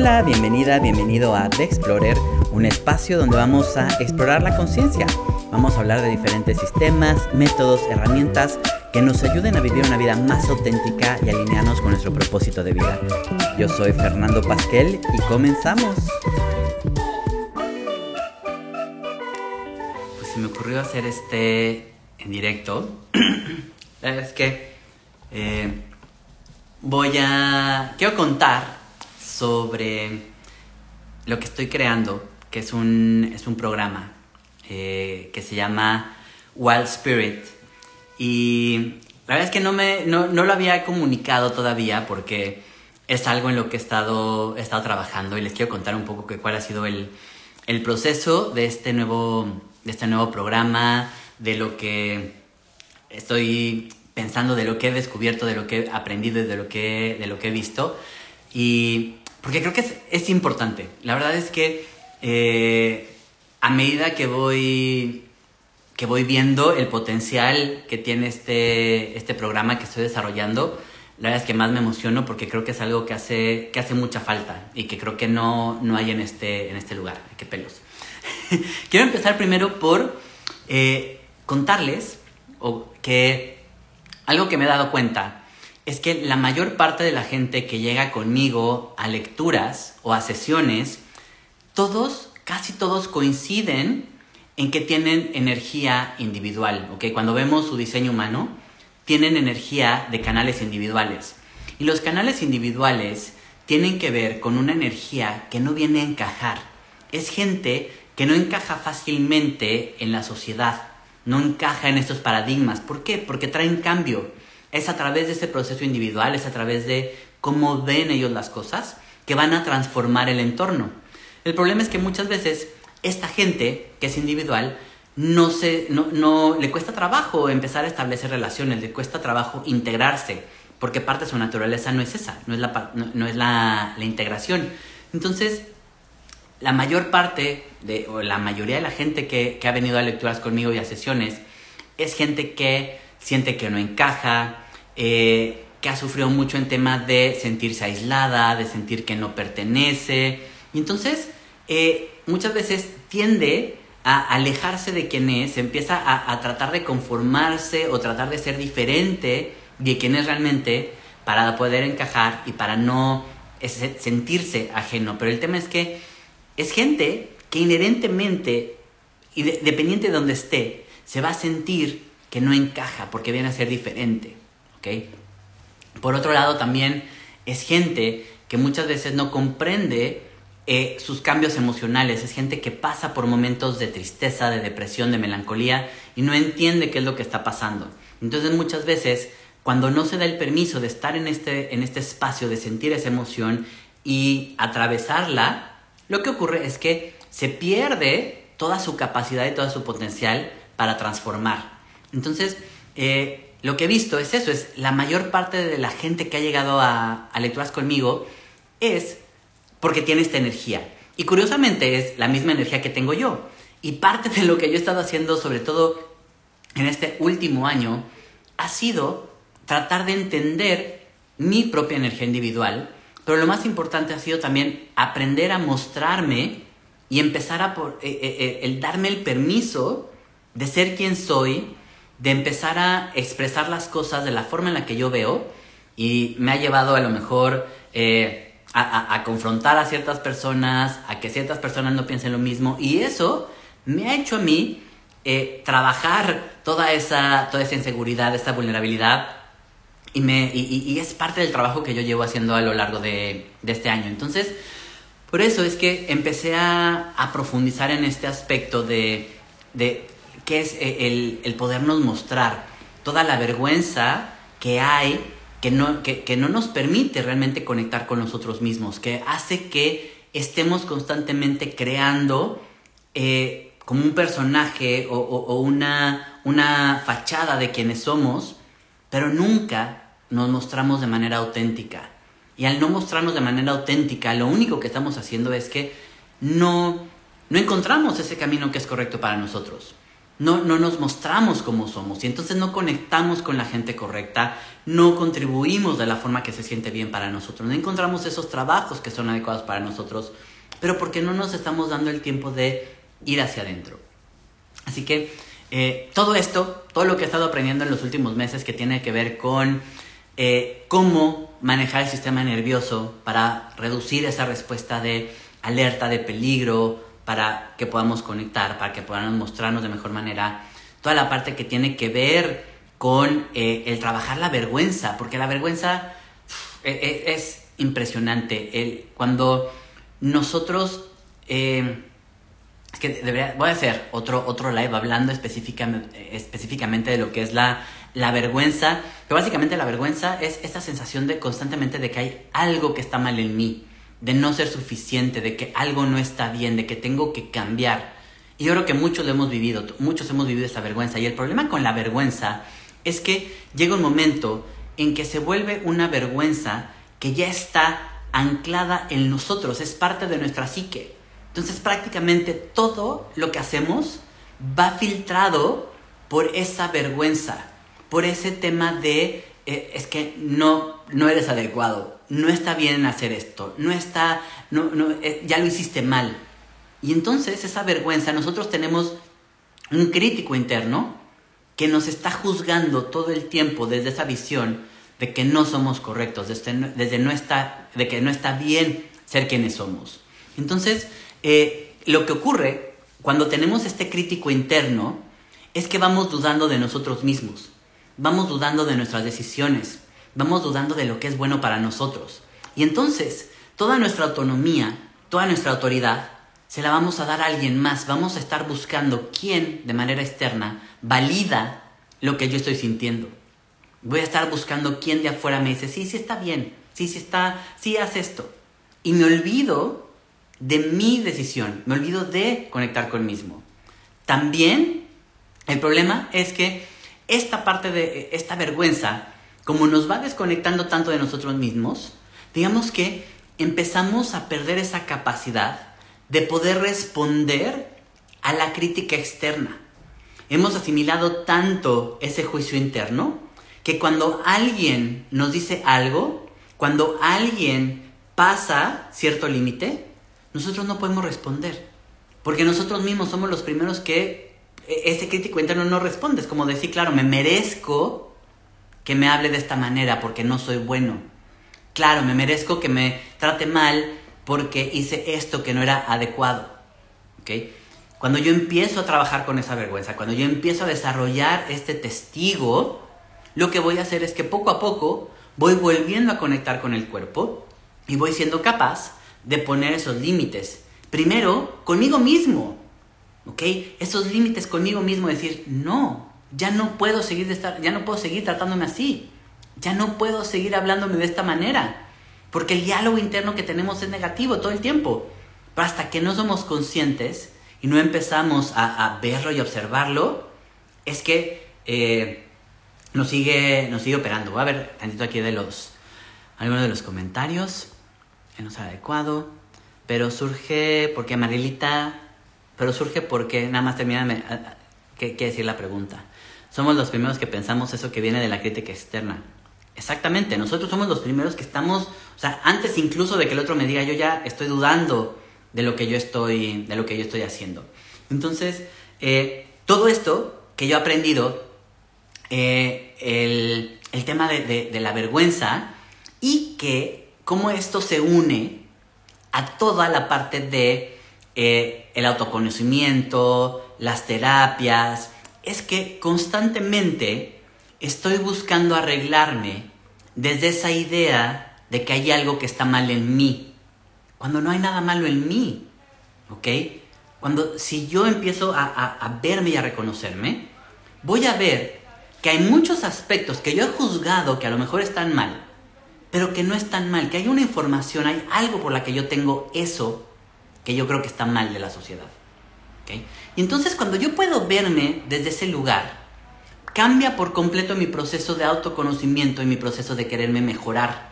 Hola, bienvenida, bienvenido a The Explorer, un espacio donde vamos a explorar la conciencia. Vamos a hablar de diferentes sistemas, métodos, herramientas que nos ayuden a vivir una vida más auténtica y alinearnos con nuestro propósito de vida. Yo soy Fernando Pasquel y comenzamos. Pues se me ocurrió hacer este en directo. Es que eh, voy a... Quiero contar sobre lo que estoy creando, que es un, es un programa eh, que se llama Wild Spirit. Y la verdad es que no, me, no, no, lo había comunicado todavía porque es algo en lo que he estado, he estado trabajando y les quiero contar un poco que, cuál ha sido el, el proceso de este, nuevo, de este nuevo programa, de lo que estoy pensando, de lo que he descubierto, de lo que he aprendido y de lo que, de lo que he visto. Y porque creo que es, importante. La verdad es que eh, a medida que voy, que voy viendo el potencial que tiene este, este programa que estoy desarrollando, la verdad es que más me emociono porque creo que es algo que hace, que hace mucha falta y que creo que no, no hay en este, en este lugar. ¡Qué pelos! Quiero empezar primero por eh, contarles o que algo que me he dado cuenta es que la mayor parte de la gente que llega conmigo a lecturas o a sesiones, todos, casi todos coinciden en que tienen energía individual, ¿ok? Cuando vemos su diseño humano, tienen energía de canales individuales. Y los canales individuales tienen que ver con una energía que no viene a encajar. Es gente que no encaja fácilmente en la sociedad, no encaja en estos paradigmas. ¿Por qué? Porque traen cambio es a través de ese proceso individual, es a través de cómo ven ellos las cosas, que van a transformar el entorno. El problema es que muchas veces esta gente, que es individual, no, se, no, le cuesta trabajo empezar a establecer relaciones, le cuesta trabajo integrarse, porque parte de su naturaleza no es esa, no es la, no, es la, la, integración. Entonces, la mayor parte, de, o la mayoría de la gente que, que ha venido a lecturas conmigo y a sesiones, es gente que siente que no encaja, eh, que ha sufrido mucho en temas de sentirse aislada, de sentir que no pertenece. Y entonces, eh, muchas veces tiende a alejarse de quien es, empieza a, tratar de conformarse o tratar de ser diferente de quien es realmente para poder encajar y para no sentirse ajeno. Pero el tema es que es gente que inherentemente, y dependiente de donde esté, se va a sentir que no encaja porque viene a ser diferente. Por otro lado, también es gente que muchas veces no comprende eh, sus cambios emocionales, es gente que pasa por momentos de tristeza, de depresión, de melancolía y no entiende qué es lo que está pasando. Entonces muchas veces, cuando no se da el permiso de estar en este, en este espacio, de sentir esa emoción y atravesarla, lo que ocurre es que se pierde toda su capacidad y todo su potencial para transformar. Entonces, eh, lo que he visto es eso, es la mayor parte de la gente que ha llegado a, lecturas conmigo es porque tiene esta energía. Y curiosamente es la misma energía que tengo yo. Y parte de lo que yo he estado haciendo, sobre todo en este último año, ha sido tratar de entender mi propia energía individual, pero lo más importante ha sido también aprender a mostrarme y empezar a por, eh, eh, el darme el permiso de ser quien soy de empezar a expresar las cosas de la forma en la que yo veo y me ha llevado a lo mejor eh, a, confrontar a ciertas personas, a que ciertas personas no piensen lo mismo y eso me ha hecho a mí eh, trabajar toda esa, toda esa inseguridad, esta vulnerabilidad y, me, y, es parte del trabajo que yo llevo haciendo a lo largo de, de este año. Entonces, por eso es que empecé a, a profundizar en este aspecto de, de que es eh, el, podernos mostrar toda la vergüenza que hay que no, que, no nos permite realmente conectar con nosotros mismos, que hace que estemos constantemente creando eh, como un personaje o, una, una fachada de quienes somos, pero nunca nos mostramos de manera auténtica. Y al no mostrarnos de manera auténtica, lo único que estamos haciendo es que no, no encontramos ese camino que es correcto para nosotros. No, no nos mostramos como somos y entonces no conectamos con la gente correcta, no contribuimos de la forma que se siente bien para nosotros, no encontramos esos trabajos que son adecuados para nosotros, pero porque no nos estamos dando el tiempo de ir hacia adentro. Así que eh, todo esto, todo lo que he estado aprendiendo en los últimos meses que tiene que ver con eh, cómo manejar el sistema nervioso para reducir esa respuesta de alerta, de peligro, para que podamos conectar, para que podamos mostrarnos de mejor manera. Toda la parte que tiene que ver con eh, el trabajar la vergüenza, porque la vergüenza e, e, es impresionante. El, cuando nosotros... Eh, es que debería, voy a hacer otro, otro live hablando específicamente, específicamente de lo que es la, la vergüenza. Pero básicamente la vergüenza es esta sensación de constantemente de que hay algo que está mal en mí de no ser suficiente, de que algo no está bien, de que tengo que cambiar. Y yo creo que muchos lo hemos vivido, muchos hemos vivido esta vergüenza. Y el problema con la vergüenza es que llega un momento en que se vuelve una vergüenza que ya está anclada en nosotros, es parte de nuestra psique. Entonces prácticamente todo lo que hacemos va filtrado por esa vergüenza, por ese tema de eh, es que no, no eres adecuado, no está bien hacer esto, no está, no, no, eh, ya lo hiciste mal. Y entonces esa vergüenza, nosotros tenemos un crítico interno que nos está juzgando todo el tiempo desde esa visión de que no somos correctos, desde, desde no está, de que no está bien ser quienes somos. Entonces, eh, lo que ocurre cuando tenemos este crítico interno es que vamos dudando de nosotros mismos, vamos dudando de nuestras decisiones, vamos dudando de lo que es bueno para nosotros. Y entonces, toda nuestra autonomía, toda nuestra autoridad, se la vamos a dar a alguien más. Vamos a estar buscando quién, de manera externa, valida lo que yo estoy sintiendo. Voy a estar buscando quién de afuera me dice, sí, sí está bien, sí, sí está, sí haz esto. Y me olvido de mi decisión, me olvido de conectar con mismo. También el problema es que esta parte de esta vergüenza como nos va desconectando tanto de nosotros mismos, digamos que empezamos a perder esa capacidad de poder responder a la crítica externa. Hemos asimilado tanto ese juicio interno que cuando alguien nos dice algo, cuando alguien pasa cierto límite, nosotros no podemos responder. Porque nosotros mismos somos los primeros que e, ese crítico interno no responde. Es como decir, claro, me merezco que me hable de esta manera porque no soy bueno. Claro, me merezco que me trate mal porque hice esto que no era adecuado. ¿Okay? Cuando yo empiezo a trabajar con esa vergüenza, cuando yo empiezo a desarrollar este testigo, lo que voy a hacer es que poco a poco voy volviendo a conectar con el cuerpo y voy siendo capaz de poner esos límites. Primero, conmigo mismo. ¿Ok? Esos límites conmigo mismo, decir, no, ya no puedo seguir de estar, ya no puedo seguir tratándome así. Ya no puedo seguir hablándome de esta manera. Porque el diálogo interno que tenemos es negativo todo el tiempo. Pero hasta que no somos conscientes y no empezamos a, verlo y observarlo, es que eh, nos, sigue, nos sigue operando. Voy a ver tantito aquí de los, algunos de los comentarios. Que no es adecuado. Pero surge porque Marilita, pero surge porque nada más termina, ¿qué quiere decir la pregunta? Somos los primeros que pensamos eso que viene de la crítica externa. Exactamente, nosotros somos los primeros que estamos, o sea, antes incluso de que el otro me diga, yo ya estoy dudando de lo que yo estoy, de lo que yo estoy haciendo. Entonces, eh, todo esto que yo he aprendido, eh, el, el, tema de, de, la vergüenza y que cómo esto se une a toda la parte de eh, el autoconocimiento, las terapias, es que constantemente estoy buscando arreglarme desde esa idea de que hay algo que está mal en mí, cuando no hay nada malo en mí, ¿ok? Cuando si yo empiezo a, a verme y a reconocerme, voy a ver que hay muchos aspectos que yo he juzgado que a lo mejor están mal, pero que no están mal, que hay una información, hay algo por la que yo tengo eso que yo creo que está mal de la sociedad. Y entonces cuando yo puedo verme desde ese lugar, cambia por completo mi proceso de autoconocimiento y mi proceso de quererme mejorar.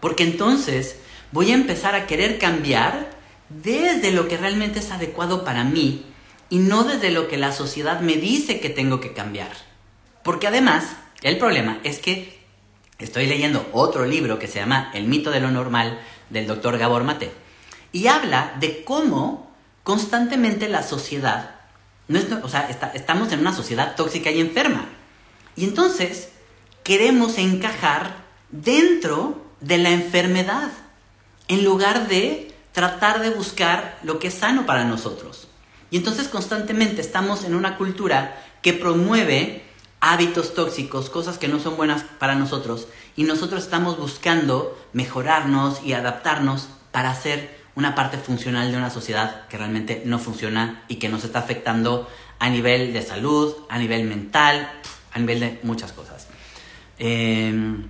Porque entonces voy a empezar a querer cambiar desde lo que realmente es adecuado para mí y no desde lo que la sociedad me dice que tengo que cambiar. Porque además, el problema es que estoy leyendo otro libro que se llama El mito de lo normal del doctor Gabor Mate y habla de cómo constantemente la sociedad, o sea, estamos en una sociedad tóxica y enferma. Y entonces queremos encajar dentro de la enfermedad, en lugar de tratar de buscar lo que es sano para nosotros. Y entonces constantemente estamos en una cultura que promueve hábitos tóxicos, cosas que no son buenas para nosotros, y nosotros estamos buscando mejorarnos y adaptarnos para ser una parte funcional de una sociedad que realmente no funciona y que nos está afectando a nivel de salud, a nivel mental, a nivel de muchas cosas. Em,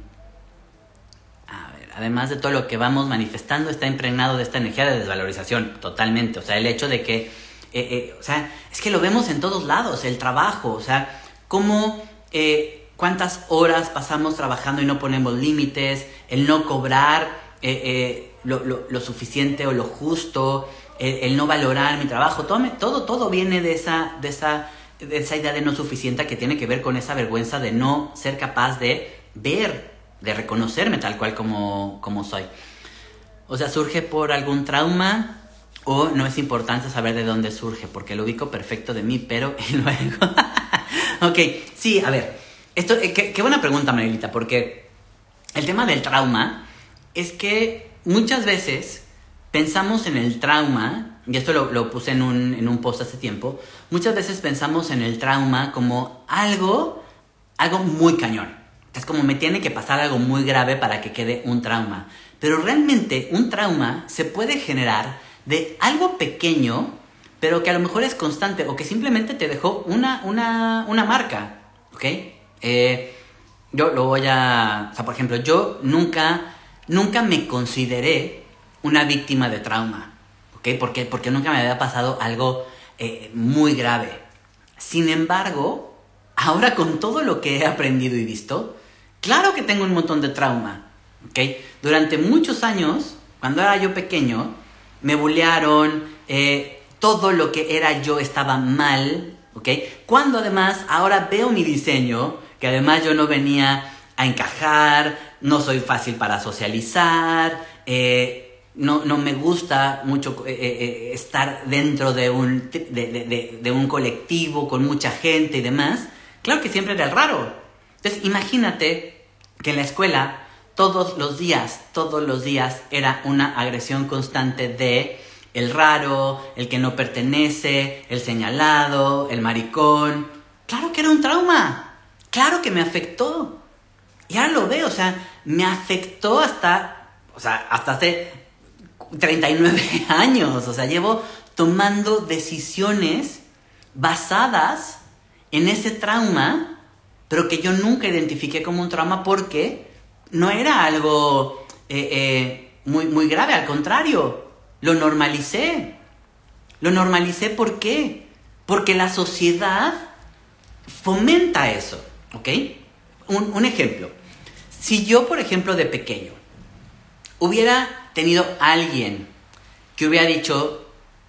además de todo lo que vamos manifestando, está impregnado de esta energía de desvalorización, totalmente. O sea, el hecho de que, eh, eh, o sea, es que lo vemos en todos lados, el trabajo, o sea, cómo, eh, cuántas horas pasamos trabajando y no ponemos límites, el no cobrar lo, suficiente o lo justo, el, no valorar mi trabajo, todo, todo, todo viene de esa, de esa de esa idea de no suficiente que tiene que ver con esa vergüenza de no ser capaz de ver, de reconocerme tal cual como, como soy. O sea, surge por algún trauma o no es importante saber de dónde surge, porque lo ubico perfecto de mí, pero y luego... ok, sí, a ver, esto, eh, qué, qué buena pregunta, Marilita, porque el tema del trauma es que muchas veces pensamos en el trauma y esto lo, puse en un, en un, post hace tiempo, muchas veces pensamos en el trauma como algo, algo muy cañón. Es como me tiene que pasar algo muy grave para que quede un trauma. Pero realmente un trauma se puede generar de algo pequeño, pero que a lo mejor es constante o que simplemente te dejó una, una, una marca. ¿Ok? Eh, yo lo voy a... O sea, por ejemplo, yo nunca, nunca me consideré una víctima de trauma. ¿ok? Porque, porque nunca me había pasado algo eh, muy grave. Sin embargo, ahora con todo lo que he aprendido y visto, claro que tengo un montón de trauma, ¿ok? Durante muchos años, cuando era yo pequeño, me bullearon, eh, todo lo que era yo estaba mal, ¿ok? Cuando además ahora veo mi diseño, que además yo no venía a encajar, no soy fácil para socializar, eh, no, no me gusta mucho eh, eh, estar dentro de un, de, un colectivo con mucha gente y demás, claro que siempre era el raro. Entonces imagínate que en la escuela todos los días, todos los días era una agresión constante de el raro, el que no pertenece, el señalado, el maricón. Claro que era un trauma, claro que me afectó. Y ahora lo veo, o sea, me afectó hasta, o sea, hasta hace 39 años, o sea, llevo tomando decisiones basadas en ese trauma, pero que yo nunca identifiqué como un trauma porque no era algo eh, eh, muy, muy grave, al contrario, lo normalicé. Lo normalicé ¿por qué? Porque la sociedad fomenta eso, ¿ok? Un, un ejemplo. Si yo, por ejemplo, de pequeño, hubiera tenido alguien que hubiera dicho,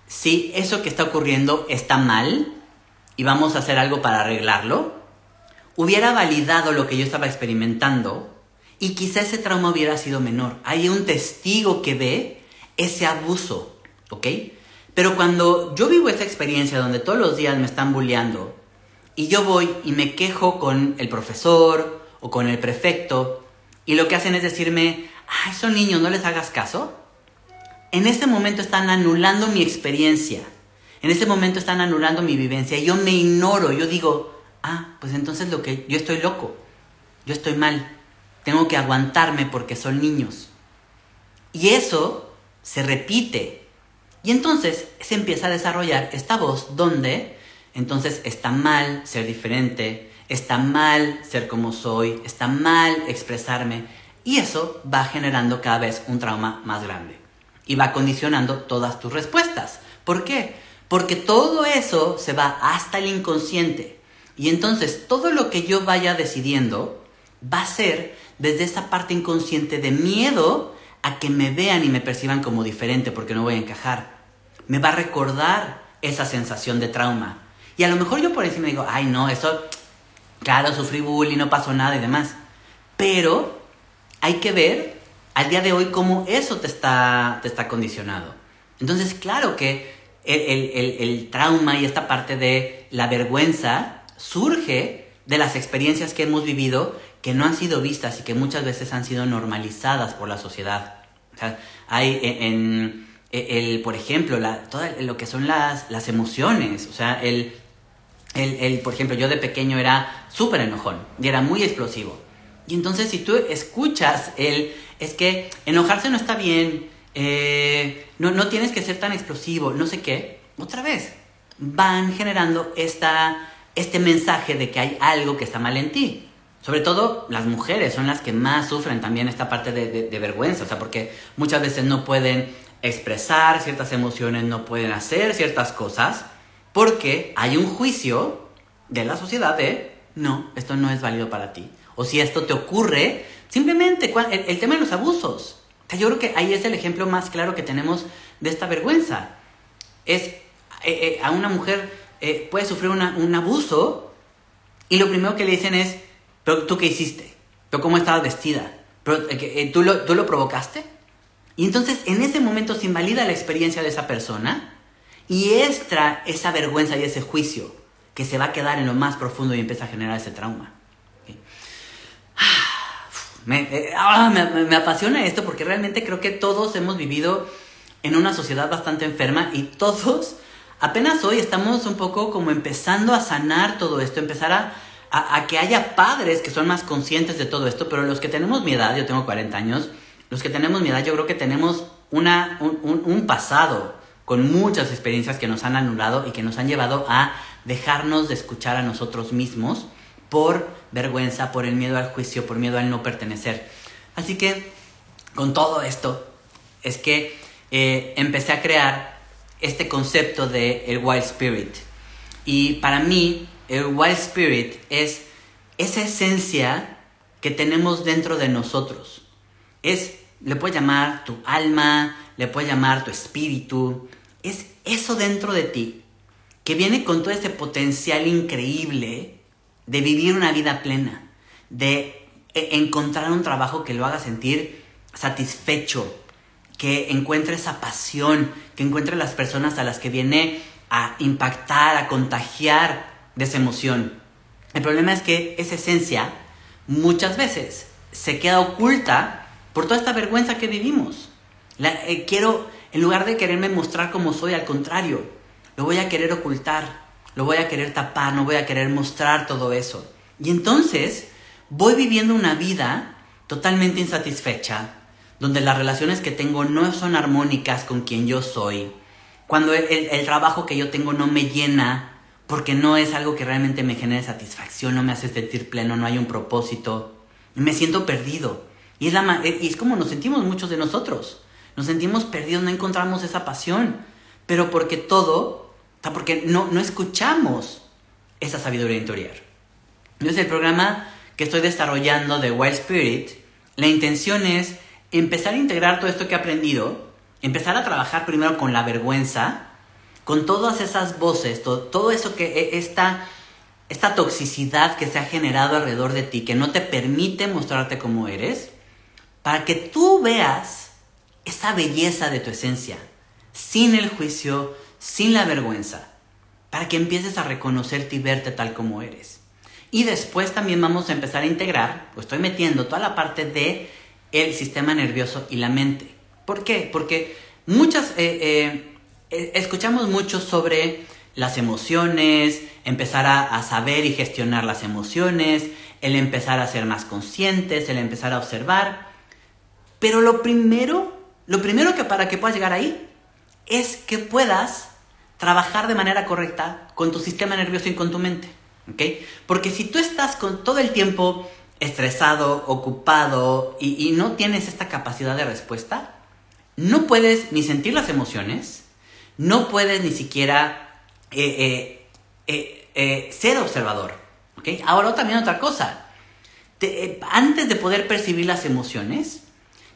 sí, eso que está ocurriendo está mal y vamos a hacer algo para arreglarlo, hubiera validado lo que yo estaba experimentando y quizá ese trauma hubiera sido menor. Hay un testigo que ve ese abuso, ¿ok? Pero cuando yo vivo esa experiencia donde todos los días me están bulleando y yo voy y me quejo con el profesor o con el prefecto y lo que hacen es decirme, ay, son niños, no les hagas caso. En ese momento están anulando mi experiencia. En ese momento están anulando mi vivencia. Yo me ignoro. Yo digo, ah, pues entonces lo que yo estoy loco. Yo estoy mal. Tengo que aguantarme porque son niños. Y eso se repite. Y entonces se empieza a desarrollar esta voz donde entonces está mal ser diferente, está mal ser como soy, está mal expresarme. Y eso va generando cada vez un trauma más grande. Y va condicionando todas tus respuestas. ¿Por qué? Porque todo eso se va hasta el inconsciente. Y entonces todo lo que yo vaya decidiendo va a ser desde esa parte inconsciente de miedo a que me vean y me perciban como diferente porque no voy a encajar. Me va a recordar esa sensación de trauma. Y a lo mejor yo por encima digo, ay no, eso, claro, sufrí bullying, no pasó nada y demás. Pero hay que ver al día de hoy cómo eso te está, te está condicionado. Entonces, claro que el, trauma y esta parte de la vergüenza surge de las experiencias que hemos vivido que no han sido vistas y que muchas veces han sido normalizadas por la sociedad. hay en, el, por ejemplo, la, todo lo que son las, las emociones, o sea, el, el, por ejemplo, yo de pequeño era súper enojón y era muy explosivo. Y entonces si tú escuchas el, es que enojarse no está bien, eh, no, no tienes que ser tan explosivo, no sé qué, otra vez, van generando esta, este mensaje de que hay algo que está mal en ti. Sobre todo las mujeres son las que más sufren también esta parte de, de, vergüenza, o sea, porque muchas veces no pueden expresar ciertas emociones, no pueden hacer ciertas cosas, porque hay un juicio de la sociedad de, no, esto no es válido para ti. O si esto te ocurre, simplemente el, tema de los abusos. Yo creo que ahí es el ejemplo más claro que tenemos de esta vergüenza. Es eh, eh, a una mujer eh, puede sufrir un abuso y lo primero que le dicen es, pero tú qué hiciste, pero cómo estabas vestida, pero ¿tú, lo, tú lo provocaste. Y entonces en ese momento se invalida la experiencia de esa persona y extra esa vergüenza y ese juicio que se va a quedar en lo más profundo y empieza a generar ese trauma. Eh, ah, me, me, apasiona esto porque realmente creo que todos hemos vivido en una sociedad bastante enferma y todos apenas hoy estamos un poco como empezando a sanar todo esto, empezar a, a, que haya padres que son más conscientes de todo esto, pero los que tenemos mi edad, yo tengo 40 años, los que tenemos mi edad yo creo que tenemos una, un, un pasado con muchas experiencias que nos han anulado y que nos han llevado a dejarnos de escuchar a nosotros mismos por vergüenza, por el miedo al juicio, por miedo al no pertenecer. Así que con todo esto es que eh, empecé a crear este concepto de el Wild Spirit. Y para mí el Wild Spirit es esa esencia que tenemos dentro de nosotros. Es, le puedes llamar tu alma, le puedes llamar tu espíritu. Es eso dentro de ti que viene con todo ese potencial increíble de vivir una vida plena, de e, encontrar un trabajo que lo haga sentir satisfecho, que encuentre esa pasión, que encuentre las personas a las que viene a impactar, a contagiar de esa emoción. El problema es que esa esencia muchas veces se queda oculta por toda esta vergüenza que vivimos. Eh, quiero, en lugar de quererme mostrar como soy, al contrario, lo voy a querer ocultar lo voy a querer tapar, no voy a querer mostrar todo eso. Y entonces voy viviendo una vida totalmente insatisfecha, donde las relaciones que tengo no son armónicas con quien yo soy, cuando el, trabajo que yo tengo no me llena porque no es algo que realmente me genere satisfacción, no me hace sentir pleno, no hay un propósito, me siento perdido. Y es, la, y es como nos sentimos muchos de nosotros. Nos sentimos perdidos, no encontramos esa pasión. Pero porque todo porque no, no escuchamos esa sabiduría interior. Entonces el programa que estoy desarrollando de Wild Spirit, la intención es empezar a integrar todo esto que he aprendido, empezar a trabajar primero con la vergüenza, con todas esas voces, todo, todo eso que e, esta, esta toxicidad que se ha generado alrededor de ti, que no te permite mostrarte como eres, para que tú veas esa belleza de tu esencia, sin el juicio, sin la vergüenza, para que empieces a reconocerte y verte tal como eres. Y después también vamos a empezar a integrar, pues estoy metiendo toda la parte de el sistema nervioso y la mente. ¿Por qué? Porque muchas, eh, eh, eh, escuchamos mucho sobre las emociones, empezar a, a, saber y gestionar las emociones, el empezar a ser más conscientes, el empezar a observar. Pero lo primero, lo primero que para que puedas llegar ahí es que puedas trabajar de manera correcta con tu sistema nervioso y con tu mente. Porque si tú estás con todo el tiempo estresado, ocupado y, no tienes esta capacidad de respuesta, no puedes ni sentir las emociones, no puedes ni siquiera eh, eh, eh, ser observador. Ahora también otra cosa. antes de poder percibir las emociones,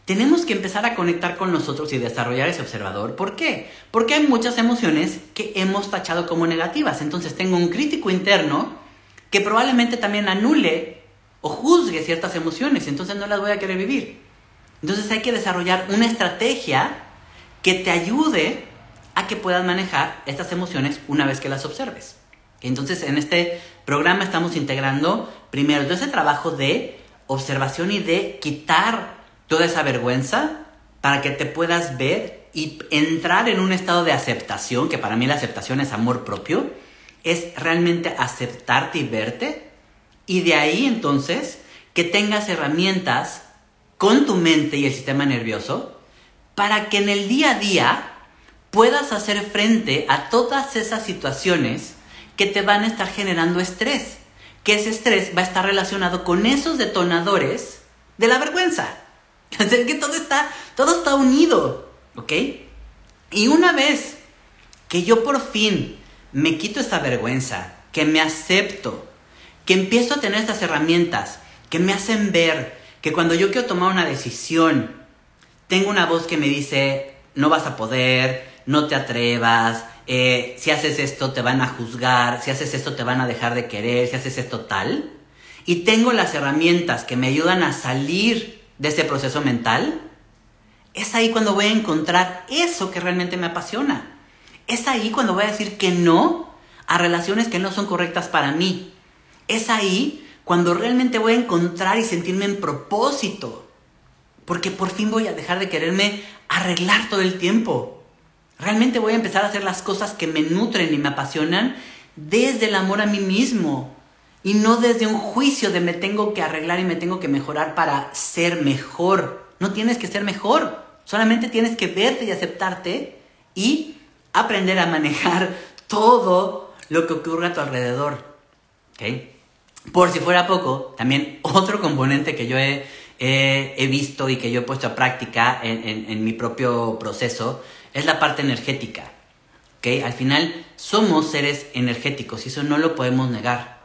tenemos que empezar a conectar con nosotros y desarrollar ese observador. ¿Por qué? Porque hay muchas emociones que hemos tachado como negativas. Entonces tengo un crítico interno que probablemente también anule o juzgue ciertas emociones, entonces no las voy a querer vivir. Entonces hay que desarrollar una estrategia que te ayude a que puedas manejar estas emociones una vez que las observes. Entonces en este programa estamos integrando primero todo ese trabajo de observación y de quitar toda esa vergüenza para que te puedas ver y entrar en un estado de aceptación, que para mí la aceptación es amor propio, es realmente aceptarte y verte, y de ahí entonces que tengas herramientas con tu mente y el sistema nervioso para que en el día a día puedas hacer frente a todas esas situaciones que te van a estar generando estrés, que ese estrés va a estar relacionado con esos detonadores de la vergüenza. Es que todo está, todo está unido, ¿ok? Y una vez que yo por fin me quito esta vergüenza, que me acepto, que empiezo a tener estas herramientas que me hacen ver que cuando yo quiero tomar una decisión, tengo una voz que me dice, no vas a poder, no te atrevas, eh, si haces esto te van a juzgar, si haces esto te van a dejar de querer, si haces esto tal. Y tengo las herramientas que me ayudan a salir de ese proceso mental, es ahí cuando voy a encontrar eso que realmente me apasiona. Es ahí cuando voy a decir que no a relaciones que no son correctas para mí. Es ahí cuando realmente voy a encontrar y sentirme en propósito. Porque por fin voy a dejar de quererme arreglar todo el tiempo. Realmente voy a empezar a hacer las cosas que me nutren y me apasionan desde el amor a mí mismo, y no desde un juicio de me tengo que arreglar y me tengo que mejorar para ser mejor. No tienes que ser mejor, solamente tienes que verte y aceptarte y aprender a manejar todo lo que ocurre a tu alrededor. Por si fuera poco, también otro componente que yo he, visto y que yo he puesto a práctica en, mi propio proceso es la parte energética. Al final somos seres energéticos y eso no lo podemos negar.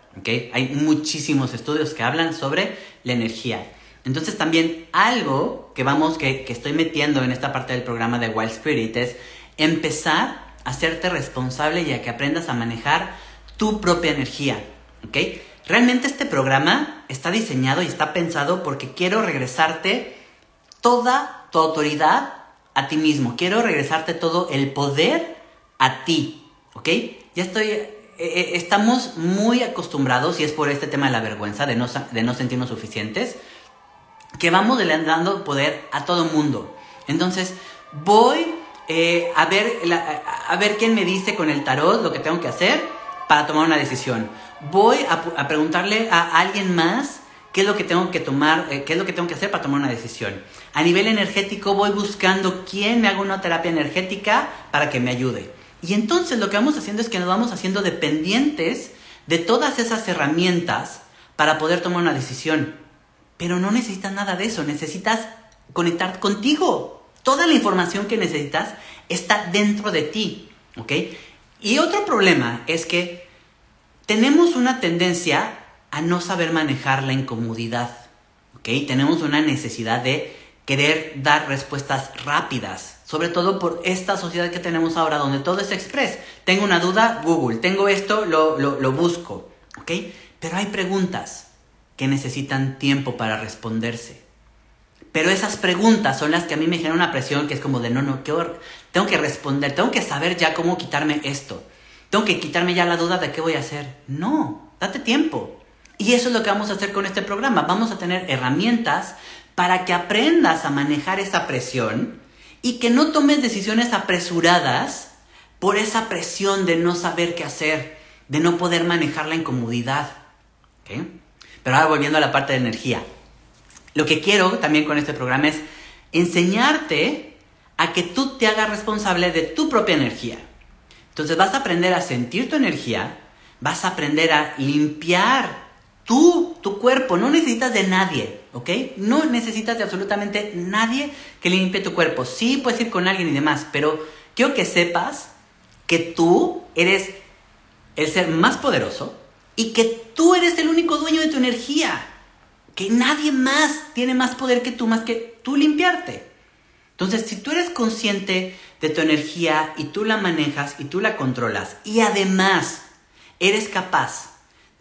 Hay muchísimos estudios que hablan sobre la energía. Entonces también algo que vamos, que, estoy metiendo en esta parte del programa de Wild Spirit es empezar a hacerte responsable y a que aprendas a manejar tu propia energía. Realmente este programa está diseñado y está pensado porque quiero regresarte toda tu autoridad a ti mismo. Quiero regresarte todo el poder a ti. ¿Ok? Ya estoy eh, eh, estamos muy acostumbrados, y es por este tema de la vergüenza, de no, de no sentirnos suficientes, que vamos dando poder a todo mundo. Entonces, voy eh, a, ver a ver quién me dice con el tarot lo que tengo que hacer para tomar una decisión. Voy a, preguntarle a alguien más qué es lo que tengo que tomar, qué es lo que tengo que hacer para tomar una decisión. A nivel energético voy buscando quién me haga una terapia energética para que me ayude. Y entonces lo que vamos haciendo es que nos vamos haciendo dependientes de todas esas herramientas para poder tomar una decisión. Pero no necesitas nada de eso, necesitas conectar contigo. Toda la información que necesitas está dentro de ti, ¿ok? Y otro problema es que tenemos una tendencia a no saber manejar la incomodidad, ¿ok? Tenemos una necesidad de querer dar respuestas rápidas, sobre todo por esta sociedad que tenemos ahora donde todo es express. Tengo una duda, Google, tengo esto, lo, lo, busco, ¿ok? Pero hay preguntas que necesitan tiempo para responderse. Pero esas preguntas son las que a mí me generan una presión que es como de, no, no, tengo que responder, tengo que saber ya cómo quitarme esto. Tengo que quitarme ya la duda de qué voy a hacer. No, date tiempo. Y eso es lo que vamos a hacer con este programa. Vamos a tener herramientas para que aprendas a manejar esa presión y que no tomes decisiones apresuradas por esa presión de no saber qué hacer, de no poder manejar la incomodidad. Pero ahora volviendo a la parte de energía. Lo que quiero también con este programa es enseñarte a que tú te hagas responsable de tu propia energía. Entonces vas a aprender a sentir tu energía, vas a aprender a limpiar Tú, tu cuerpo, no necesitas de nadie, ¿ok? No necesitas de absolutamente nadie que limpie tu cuerpo. Sí, puedes ir con alguien y demás, pero quiero que sepas que tú eres el ser más poderoso y que tú eres el único dueño de tu energía. que nadie más tiene más poder que tú, más que tú limpiarte. Entonces, si tú eres consciente de tu energía y tú la manejas y tú la controlas y además eres capaz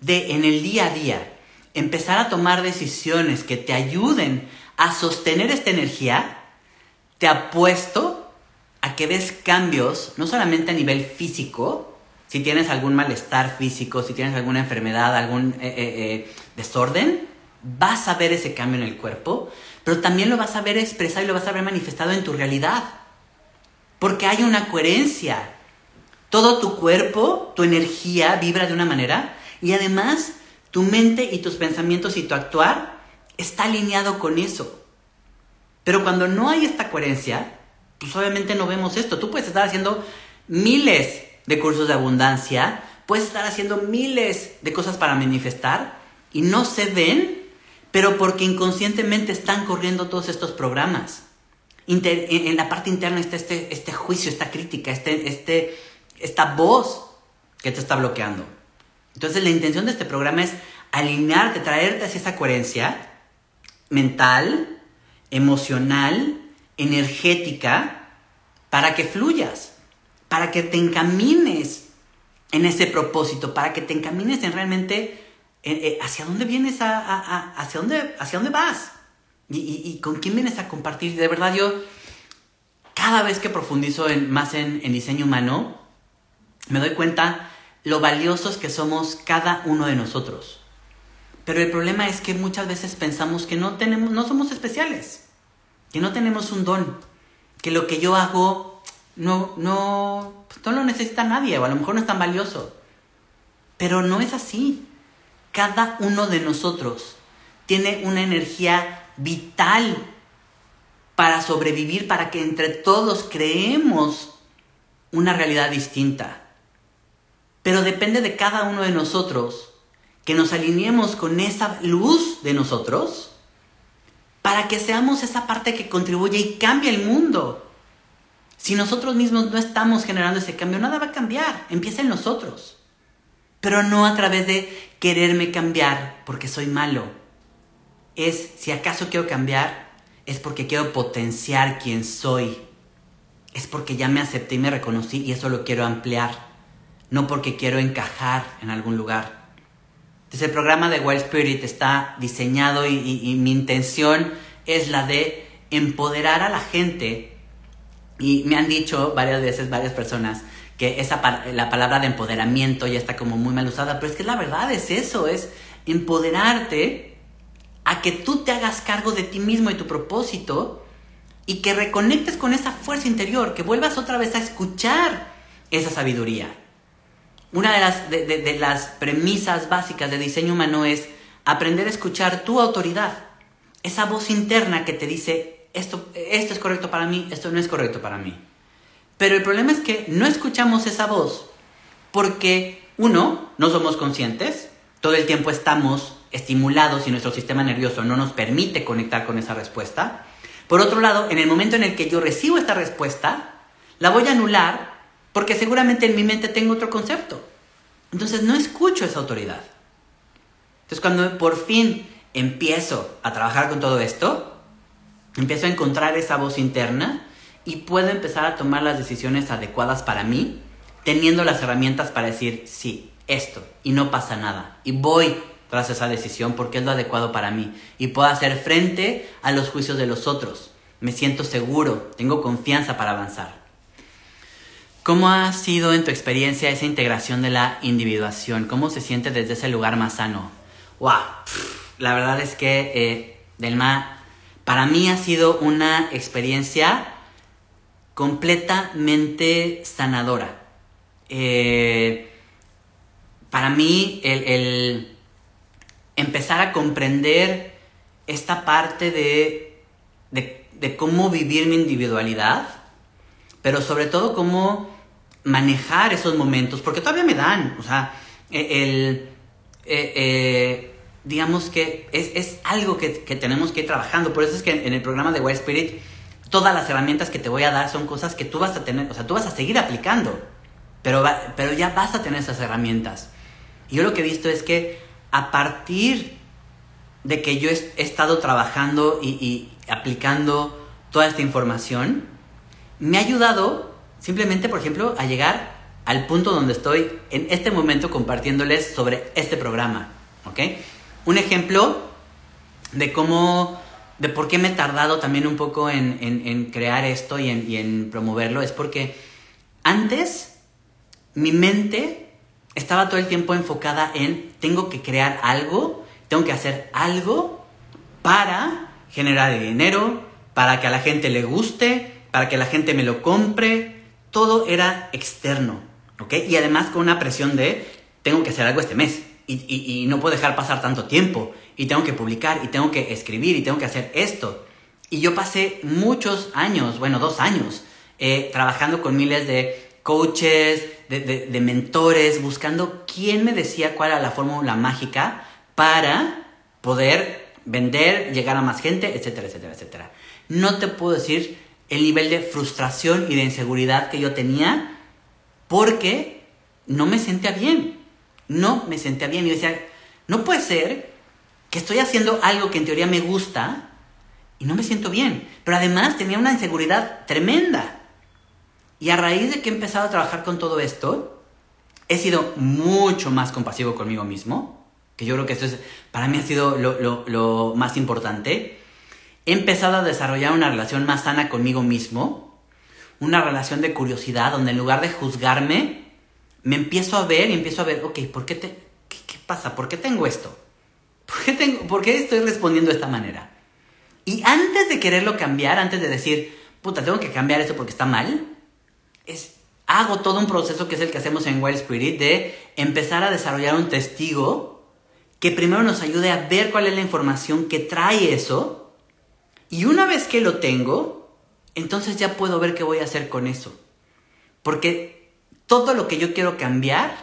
de en el día a día empezar a tomar decisiones que te ayuden a sostener esta energía, te apuesto a que ves cambios, no solamente a nivel físico, si tienes algún malestar físico, si tienes alguna enfermedad, algún eh, eh, eh, desorden, vas a ver ese cambio en el cuerpo, pero también lo vas a ver expresado y lo vas a ver manifestado en tu realidad. Porque hay una coherencia. Todo tu cuerpo, tu energía vibra de una manera y además tu mente y tus pensamientos y tu actuar está alineado con eso. Pero cuando no hay esta coherencia, pues obviamente no vemos esto. Tú puedes estar haciendo miles de cursos de abundancia, puedes estar haciendo miles de cosas para manifestar y no se ven, pero porque inconscientemente están corriendo todos estos programas. en la parte interna está este, este juicio, esta crítica, este, este, esta voz que te está bloqueando. Entonces la intención de este programa es alinearte, traerte hacia esa coherencia mental, emocional, energética, para que fluyas, para que te encamines en ese propósito, para que te encamines en realmente eh, hacia dónde vienes, a, hacia, dónde, hacia dónde vas y, con quién vienes a compartir. De verdad yo, cada vez que profundizo en, más en, en diseño humano, me doy cuenta lo valiosos que somos cada uno de nosotros. Pero el problema es que muchas veces pensamos que no, tenemos, no somos especiales, que no tenemos un don, que lo que yo hago no, no, pues no lo necesita nadie o a lo mejor no es tan valioso. Pero no es así. Cada uno de nosotros tiene una energía vital para sobrevivir, para que entre todos creemos una realidad distinta. Pero depende de cada uno de nosotros que nos alineemos con esa luz de nosotros para que seamos esa parte que contribuye y cambie el mundo. Si nosotros mismos no estamos generando ese cambio, nada va a cambiar. Empieza en nosotros. Pero no a través de quererme cambiar porque soy malo. Es, si acaso quiero cambiar, es porque quiero potenciar quién soy. Es porque ya me acepté y me reconocí y eso lo quiero ampliar no porque quiero encajar en algún lugar. Entonces el programa de Wild Spirit está diseñado y, mi intención es la de empoderar a la gente. Y me han dicho varias veces, varias personas, que esa, la palabra de empoderamiento ya está como muy mal usada, pero es que la verdad es eso, es empoderarte a que tú te hagas cargo de ti mismo y tu propósito y que reconectes con esa fuerza interior, que vuelvas otra vez a escuchar esa sabiduría. Una de las, de, las premisas básicas de diseño humano es aprender a escuchar tu autoridad. Esa voz interna que te dice, esto, esto es correcto para mí, esto no es correcto para mí. Pero el problema es que no escuchamos esa voz porque, uno, no somos conscientes, todo el tiempo estamos estimulados y nuestro sistema nervioso no nos permite conectar con esa respuesta. Por otro lado, en el momento en el que yo recibo esta respuesta, la voy a anular porque seguramente en mi mente tengo otro concepto. Entonces no escucho esa autoridad. Entonces cuando por fin empiezo a trabajar con todo esto, empiezo a encontrar esa voz interna y puedo empezar a tomar las decisiones adecuadas para mí, teniendo las herramientas para decir, sí, esto, y no pasa nada. Y voy tras esa decisión porque es lo adecuado para mí. Y puedo hacer frente a los juicios de los otros. Me siento seguro, tengo confianza para avanzar. ¿Cómo ha sido en tu experiencia esa integración de la individuación? ¿Cómo se siente desde ese lugar más sano? ¡Wow! La verdad es que, eh, Delma, para mí ha sido una experiencia completamente sanadora. Eh, para mí, el, empezar a comprender esta parte de, de cómo vivir mi individualidad, pero sobre todo cómo manejar esos momentos, porque todavía me dan, o sea, e, el, e, e, digamos que es, algo que, tenemos que ir trabajando, por eso es que en el programa de White Spirit, todas las herramientas que te voy a dar son cosas que tú vas a tener, o sea, tú vas a seguir aplicando, pero, pero ya vas a tener esas herramientas. Y yo lo que he visto es que a partir de que yo he, estado trabajando y, y aplicando toda esta información, me ha ayudado simplemente, por ejemplo, a llegar al punto donde estoy en este momento compartiéndoles sobre este programa. ¿Ok? Un ejemplo de cómo, de por qué me he tardado también un poco en, crear esto y en, y en promoverlo, es porque antes mi mente estaba todo el tiempo enfocada en tengo que crear algo, tengo que hacer algo para generar dinero, para que a la gente le guste, para que la gente me lo compre. Todo era externo, ¿ok? Y además con una presión de tengo que hacer algo este mes y, no puedo dejar pasar tanto tiempo y tengo que publicar y tengo que escribir y tengo que hacer esto. Y yo pasé muchos años, bueno, dos años, eh, trabajando con miles de coaches, de, de, mentores, buscando quién me decía cuál era la fórmula mágica para poder vender, llegar a más gente, etcétera, etcétera, etcétera. No te puedo decir el nivel de frustración y de inseguridad que yo tenía porque no me sentía bien no me sentía bien. Y decía, no puede ser que estoy haciendo algo que en teoría me gusta y no me siento bien. Pero además tenía una inseguridad tremenda. Y a raíz de que he empezado a trabajar con todo esto, he sido mucho más compasivo conmigo mismo, que yo creo que esto es, para mí ha sido lo más importante. He empezado a desarrollar una relación más sana conmigo mismo, una relación de curiosidad, donde en lugar de juzgarme, me empiezo a ver y empiezo a ver, ok, ¿por qué, te, qué, pasa? ¿Por qué tengo esto? ¿Por qué, tengo, ¿Por qué estoy respondiendo de esta manera? Y antes de quererlo cambiar, antes de decir, puta, tengo que cambiar esto porque está mal, es, hago todo un proceso que es el que hacemos en Wild Spirit de empezar a desarrollar un testigo que primero nos ayude a ver cuál es la información que trae eso. Y una vez que lo tengo, entonces ya puedo ver qué voy a hacer con eso. Porque todo lo que yo quiero cambiar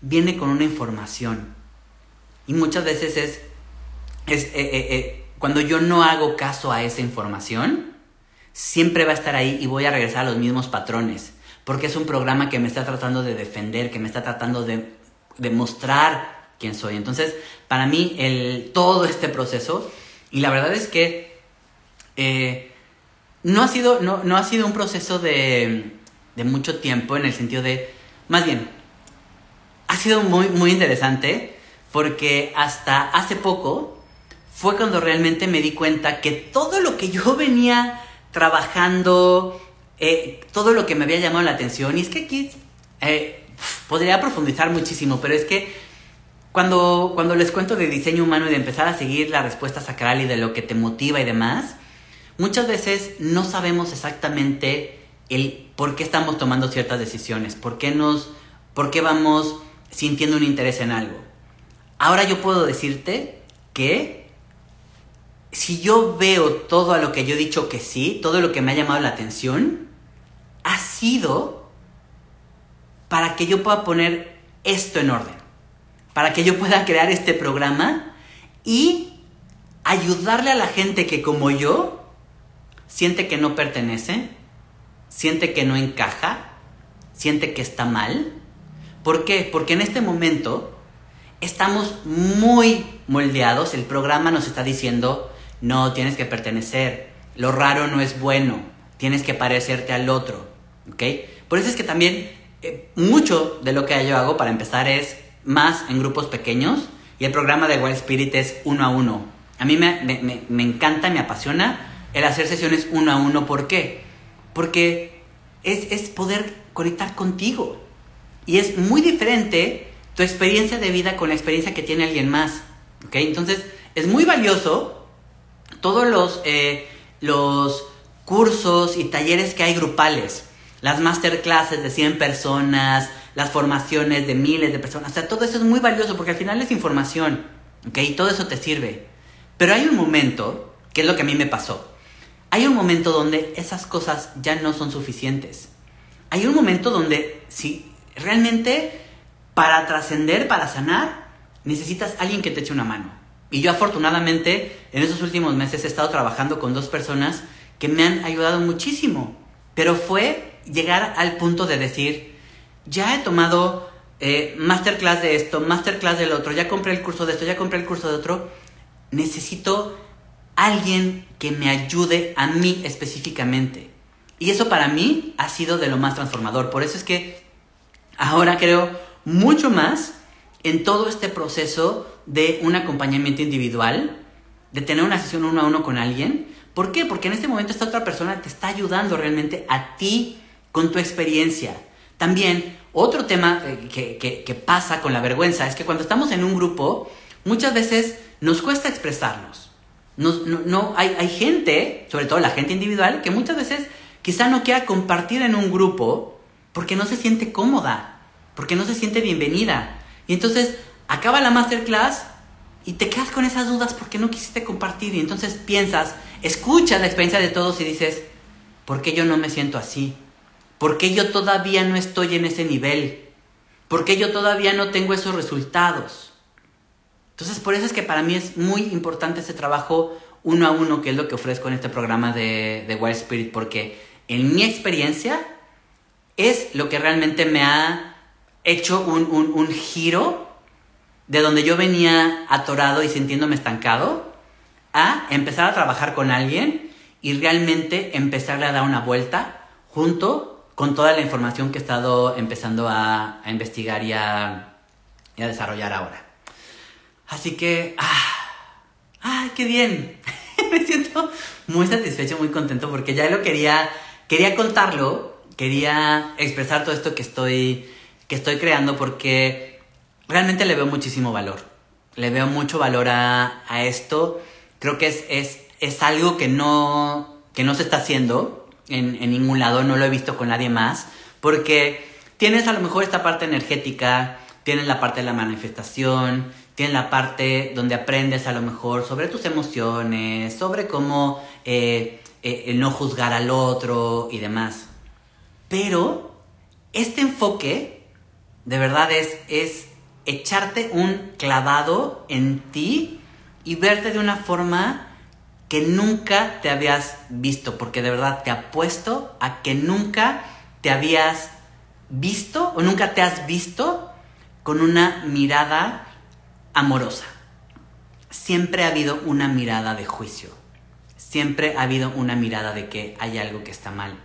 viene con una información. Y muchas veces es, es eh, eh, eh, cuando yo no hago caso a esa información, siempre va a estar ahí y voy a regresar a los mismos patrones. Porque es un programa que me está tratando de defender, que me está tratando de, mostrar quién soy. Entonces, para mí, el, todo este proceso, y la verdad es que no, ha sido, no, no ha sido un proceso de de mucho tiempo en el sentido de, más bien, ha sido muy, muy interesante porque hasta hace poco fue cuando realmente me di cuenta que todo lo que yo venía trabajando, eh, todo lo que me había llamado la atención, y es que aquí eh, podría profundizar muchísimo, pero es que cuando, cuando les cuento de diseño humano y de empezar a seguir la respuesta sacral y de lo que te motiva y demás, muchas veces no sabemos exactamente el por qué estamos tomando ciertas decisiones, por qué nos, por qué vamos sintiendo un interés en algo. Ahora yo puedo decirte que si yo veo todo a lo que yo he dicho que sí, todo lo que me ha llamado la atención, ha sido para que yo pueda poner esto en orden, para que yo pueda crear este programa y ayudarle a la gente que como yo siente que no pertenece, siente que no encaja, siente que está mal. ¿Por qué? Porque en este momento estamos muy moldeados, el programa nos está diciendo, no, tienes que pertenecer, lo raro no es bueno, tienes que parecerte al otro, ¿ok? Por eso es que también eh, mucho de lo que yo hago para empezar es más en grupos pequeños y el programa de Wild Spirit es uno a uno. A mí me, me, me encanta, me apasiona el hacer sesiones uno a uno, ¿por qué? Porque es, poder conectar contigo. Y es muy diferente tu experiencia de vida con la experiencia que tiene alguien más. ¿Ok? Entonces, es muy valioso todos los, eh, los cursos y talleres que hay grupales, las masterclasses de 100 personas, las formaciones de miles de personas. O sea, todo eso es muy valioso porque al final es información. ¿Ok? Y todo eso te sirve. Pero hay un momento, que es lo que a mí me pasó hay un momento donde esas cosas ya no son suficientes. Hay un momento donde si realmente para trascender, para sanar, necesitas alguien que te eche una mano. Y yo afortunadamente en esos últimos meses he estado trabajando con dos personas que me han ayudado muchísimo. Pero fue llegar al punto de decir, ya he tomado eh, masterclass de esto, masterclass del otro, ya compré el curso de esto, ya compré el curso de otro. necesito alguien que me ayude a mí específicamente. Y eso para mí ha sido de lo más transformador. Por eso es que ahora creo mucho más en todo este proceso de un acompañamiento individual, de tener una sesión uno a uno con alguien. ¿Por qué? Porque en este momento esta otra persona te está ayudando realmente a ti con tu experiencia. También otro tema eh, que, pasa con la vergüenza es que cuando estamos en un grupo, muchas veces nos cuesta expresarnos. No, hay, hay gente, sobre todo la gente individual, que muchas veces quizá no quiera compartir en un grupo porque no se siente cómoda, porque no se siente bienvenida. Y entonces acaba la masterclass y te quedas con esas dudas porque no quisiste compartir. Y entonces piensas, escuchas la experiencia de todos y dices, ¿por qué yo no me siento así? ¿Por qué yo todavía no estoy en ese nivel? ¿Por qué yo todavía no tengo esos resultados? Entonces, por eso es que para mí es muy importante ese trabajo uno a uno, que es lo que ofrezco en este programa de, de Wild Spirit, porque en mi experiencia es lo que realmente me ha hecho un, un, un giro de donde yo venía atorado y sintiéndome estancado a empezar a trabajar con alguien y realmente empezarle a dar una vuelta junto con toda la información que he estado empezando a, investigar y a, desarrollar ahora. Así que, ah, ¡ay, qué bien! Me siento muy satisfecho, muy contento porque ya lo quería, quería contarlo, quería expresar todo esto que estoy, que estoy creando porque realmente le veo muchísimo valor. Le veo mucho valor a, esto. Creo que es, es, es algo que no, que no se está haciendo en, ningún lado, no lo he visto con nadie más, porque tienes a lo mejor esta parte energética, tienes la parte de la manifestación, tienes la parte donde aprendes a lo mejor sobre tus emociones, sobre cómo eh, eh, no juzgar al otro y demás. Pero este enfoque de verdad es, es echarte un clavado en ti y verte de una forma que nunca te habías visto, porque de verdad te apuesto a que nunca te habías visto o nunca te has visto con una mirada amorosa. Siempre ha habido una mirada de juicio. Siempre ha habido una mirada de que hay algo que está mal.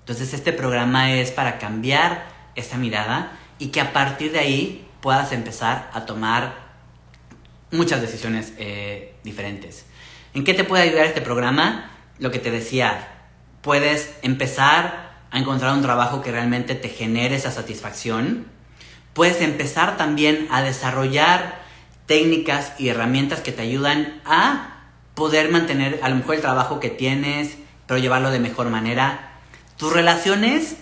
Entonces este programa es para cambiar esa mirada y que a partir de ahí puedas empezar a tomar muchas decisiones eh, diferentes. ¿En qué te puede ayudar este programa? Lo que te decía, puedes empezar a encontrar un trabajo que realmente te genere esa satisfacción. Puedes empezar también a desarrollar técnicas y herramientas que te ayudan a poder mantener a lo mejor el trabajo que tienes, pero llevarlo de mejor manera. Tus relaciones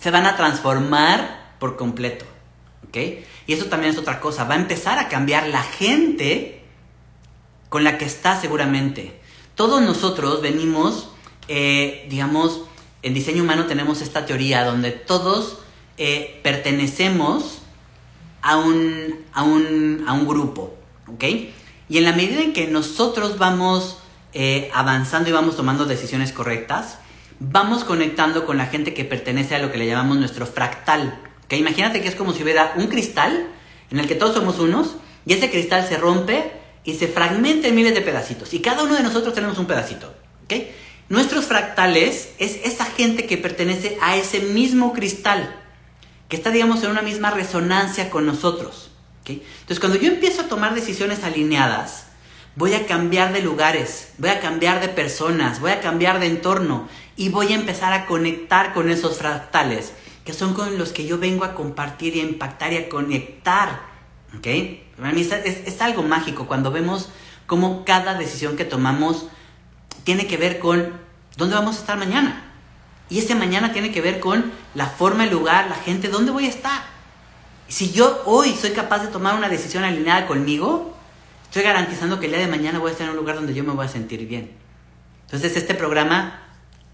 se van a transformar por completo. ¿Ok? Y eso también es otra cosa. Va a empezar a cambiar la gente con la que está seguramente. Todos nosotros venimos, eh, digamos, en diseño humano tenemos esta teoría donde todos eh, pertenecemos a un, a, un, a un grupo, ¿ok? Y en la medida en que nosotros vamos eh, avanzando y vamos tomando decisiones correctas, vamos conectando con la gente que pertenece a lo que le llamamos nuestro fractal. ¿ok? Imagínate que es como si hubiera un cristal en el que todos somos unos y ese cristal se rompe y se fragmenta en miles de pedacitos. Y cada uno de nosotros tenemos un pedacito. ¿okay? Nuestros fractales es esa gente que pertenece a ese mismo cristal, que está, digamos, en una misma resonancia con nosotros. ¿okay? Entonces, cuando yo empiezo a tomar decisiones alineadas, voy a cambiar de lugares, voy a cambiar de personas, voy a cambiar de entorno y voy a empezar a conectar con esos fractales, que son con los que yo vengo a compartir y a impactar y a conectar ¿Ok? Para mí es, algo mágico cuando vemos cómo cada decisión que tomamos tiene que ver con dónde vamos a estar mañana. Y ese mañana tiene que ver con la forma, el lugar, la gente, dónde voy a estar. Si yo hoy soy capaz de tomar una decisión alineada conmigo, estoy garantizando que el día de mañana voy a estar en un lugar donde yo me voy a sentir bien. Entonces este programa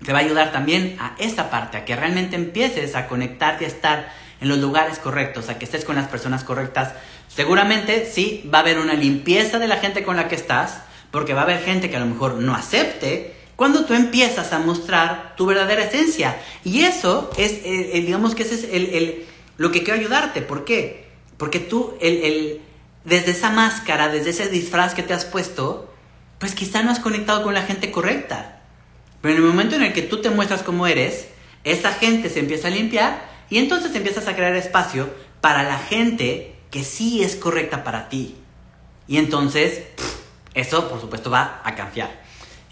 te va a ayudar también a esta parte, a que realmente empieces a conectarte, a estar en los lugares correctos, a que estés con las personas correctas. Seguramente sí va a haber una limpieza de la gente con la que estás, porque va a haber gente que a lo mejor no acepte cuando tú empiezas a mostrar tu verdadera esencia. Y eso es, eh, eh, digamos que ese es el, lo que quiero ayudarte. ¿Por qué? Porque tú, el, desde esa máscara, desde ese disfraz que te has puesto, pues quizá no has conectado con la gente correcta. Pero en el momento en el que tú te muestras como eres, esa gente se empieza a limpiar y entonces empiezas a crear espacio para la gente que sí es correcta para ti. Y entonces, eso por supuesto va a cambiar.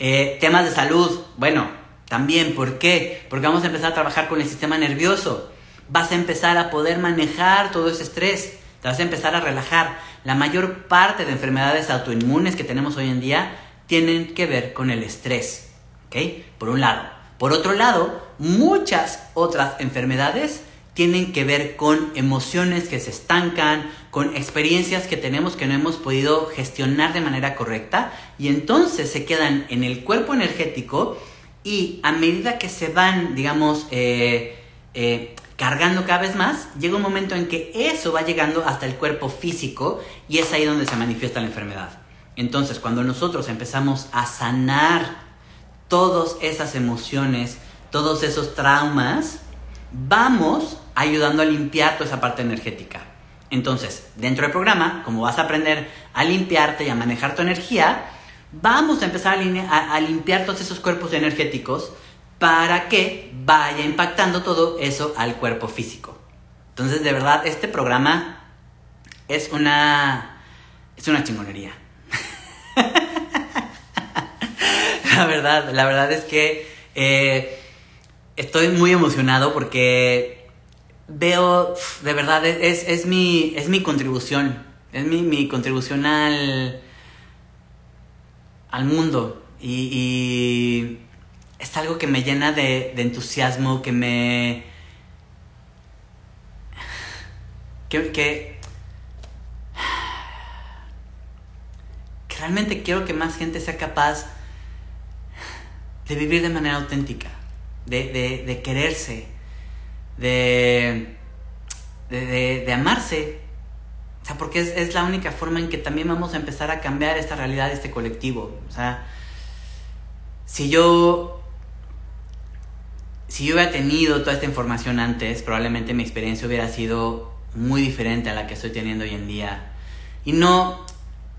Eh, temas de salud, bueno, también, ¿por qué? Porque vamos a empezar a trabajar con el sistema nervioso. Vas a empezar a poder manejar todo ese estrés. Te vas a empezar a relajar. La mayor parte de enfermedades autoinmunes que tenemos hoy en día tienen que ver con el estrés. ¿Ok? Por un lado. Por otro lado, muchas otras enfermedades tienen que ver con emociones que se estancan, con experiencias que tenemos que no hemos podido gestionar de manera correcta y entonces se quedan en el cuerpo energético y a medida que se van, digamos, eh, eh, cargando cada vez más, llega un momento en que eso va llegando hasta el cuerpo físico y es ahí donde se manifiesta la enfermedad. Entonces, cuando nosotros empezamos a sanar todas esas emociones, todos esos traumas, vamos ayudando a limpiar toda esa parte energética. Entonces, dentro del programa, como vas a aprender a limpiarte y a manejar tu energía, vamos a empezar a, limpiar todos esos cuerpos energéticos para que vaya impactando todo eso al cuerpo físico. Entonces, de verdad, este programa es una, es una chingonería. la verdad, la verdad es que eh, estoy muy emocionado porque veo, de verdad, es, es, mi, es mi contribución, es mi, mi contribución al, al mundo. Y, es algo que me llena de, entusiasmo, que me... Que, que, realmente quiero que más gente sea capaz de vivir de manera auténtica, de, de quererse, de, de, amarse. O sea, porque es, es, la única forma en que también vamos a empezar a cambiar esta realidad, este colectivo. O sea, si yo, si yo hubiera tenido toda esta información antes, probablemente mi experiencia hubiera sido muy diferente a la que estoy teniendo hoy en día. Y no,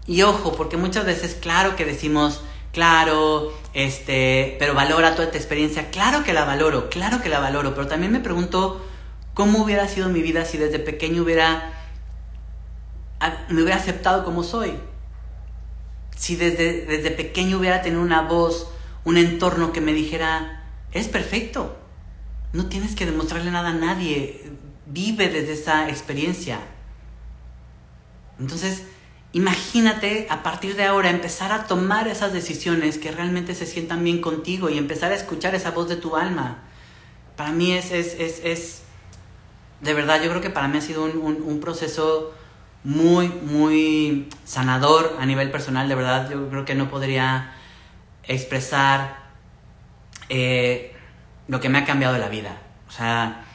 y ojo, porque muchas veces, claro que decimos, claro, este, pero valora toda esta experiencia. Claro que la valoro, claro que la valoro, pero también me pregunto cómo hubiera sido mi vida si desde pequeño hubiera, me hubiera aceptado como soy. Si desde, desde pequeño hubiera tenido una voz, un entorno que me dijera, es perfecto, no tienes que demostrarle nada a nadie, vive desde esa experiencia. Entonces, Imagínate a partir de ahora empezar a tomar esas decisiones que realmente se sientan bien contigo y empezar a escuchar esa voz de tu alma. Para mí es, es, es, es de verdad, yo creo que para mí ha sido un, proceso muy, muy sanador a nivel personal, de verdad, yo creo que no podría expresar eh, lo que me ha cambiado la vida. O sea,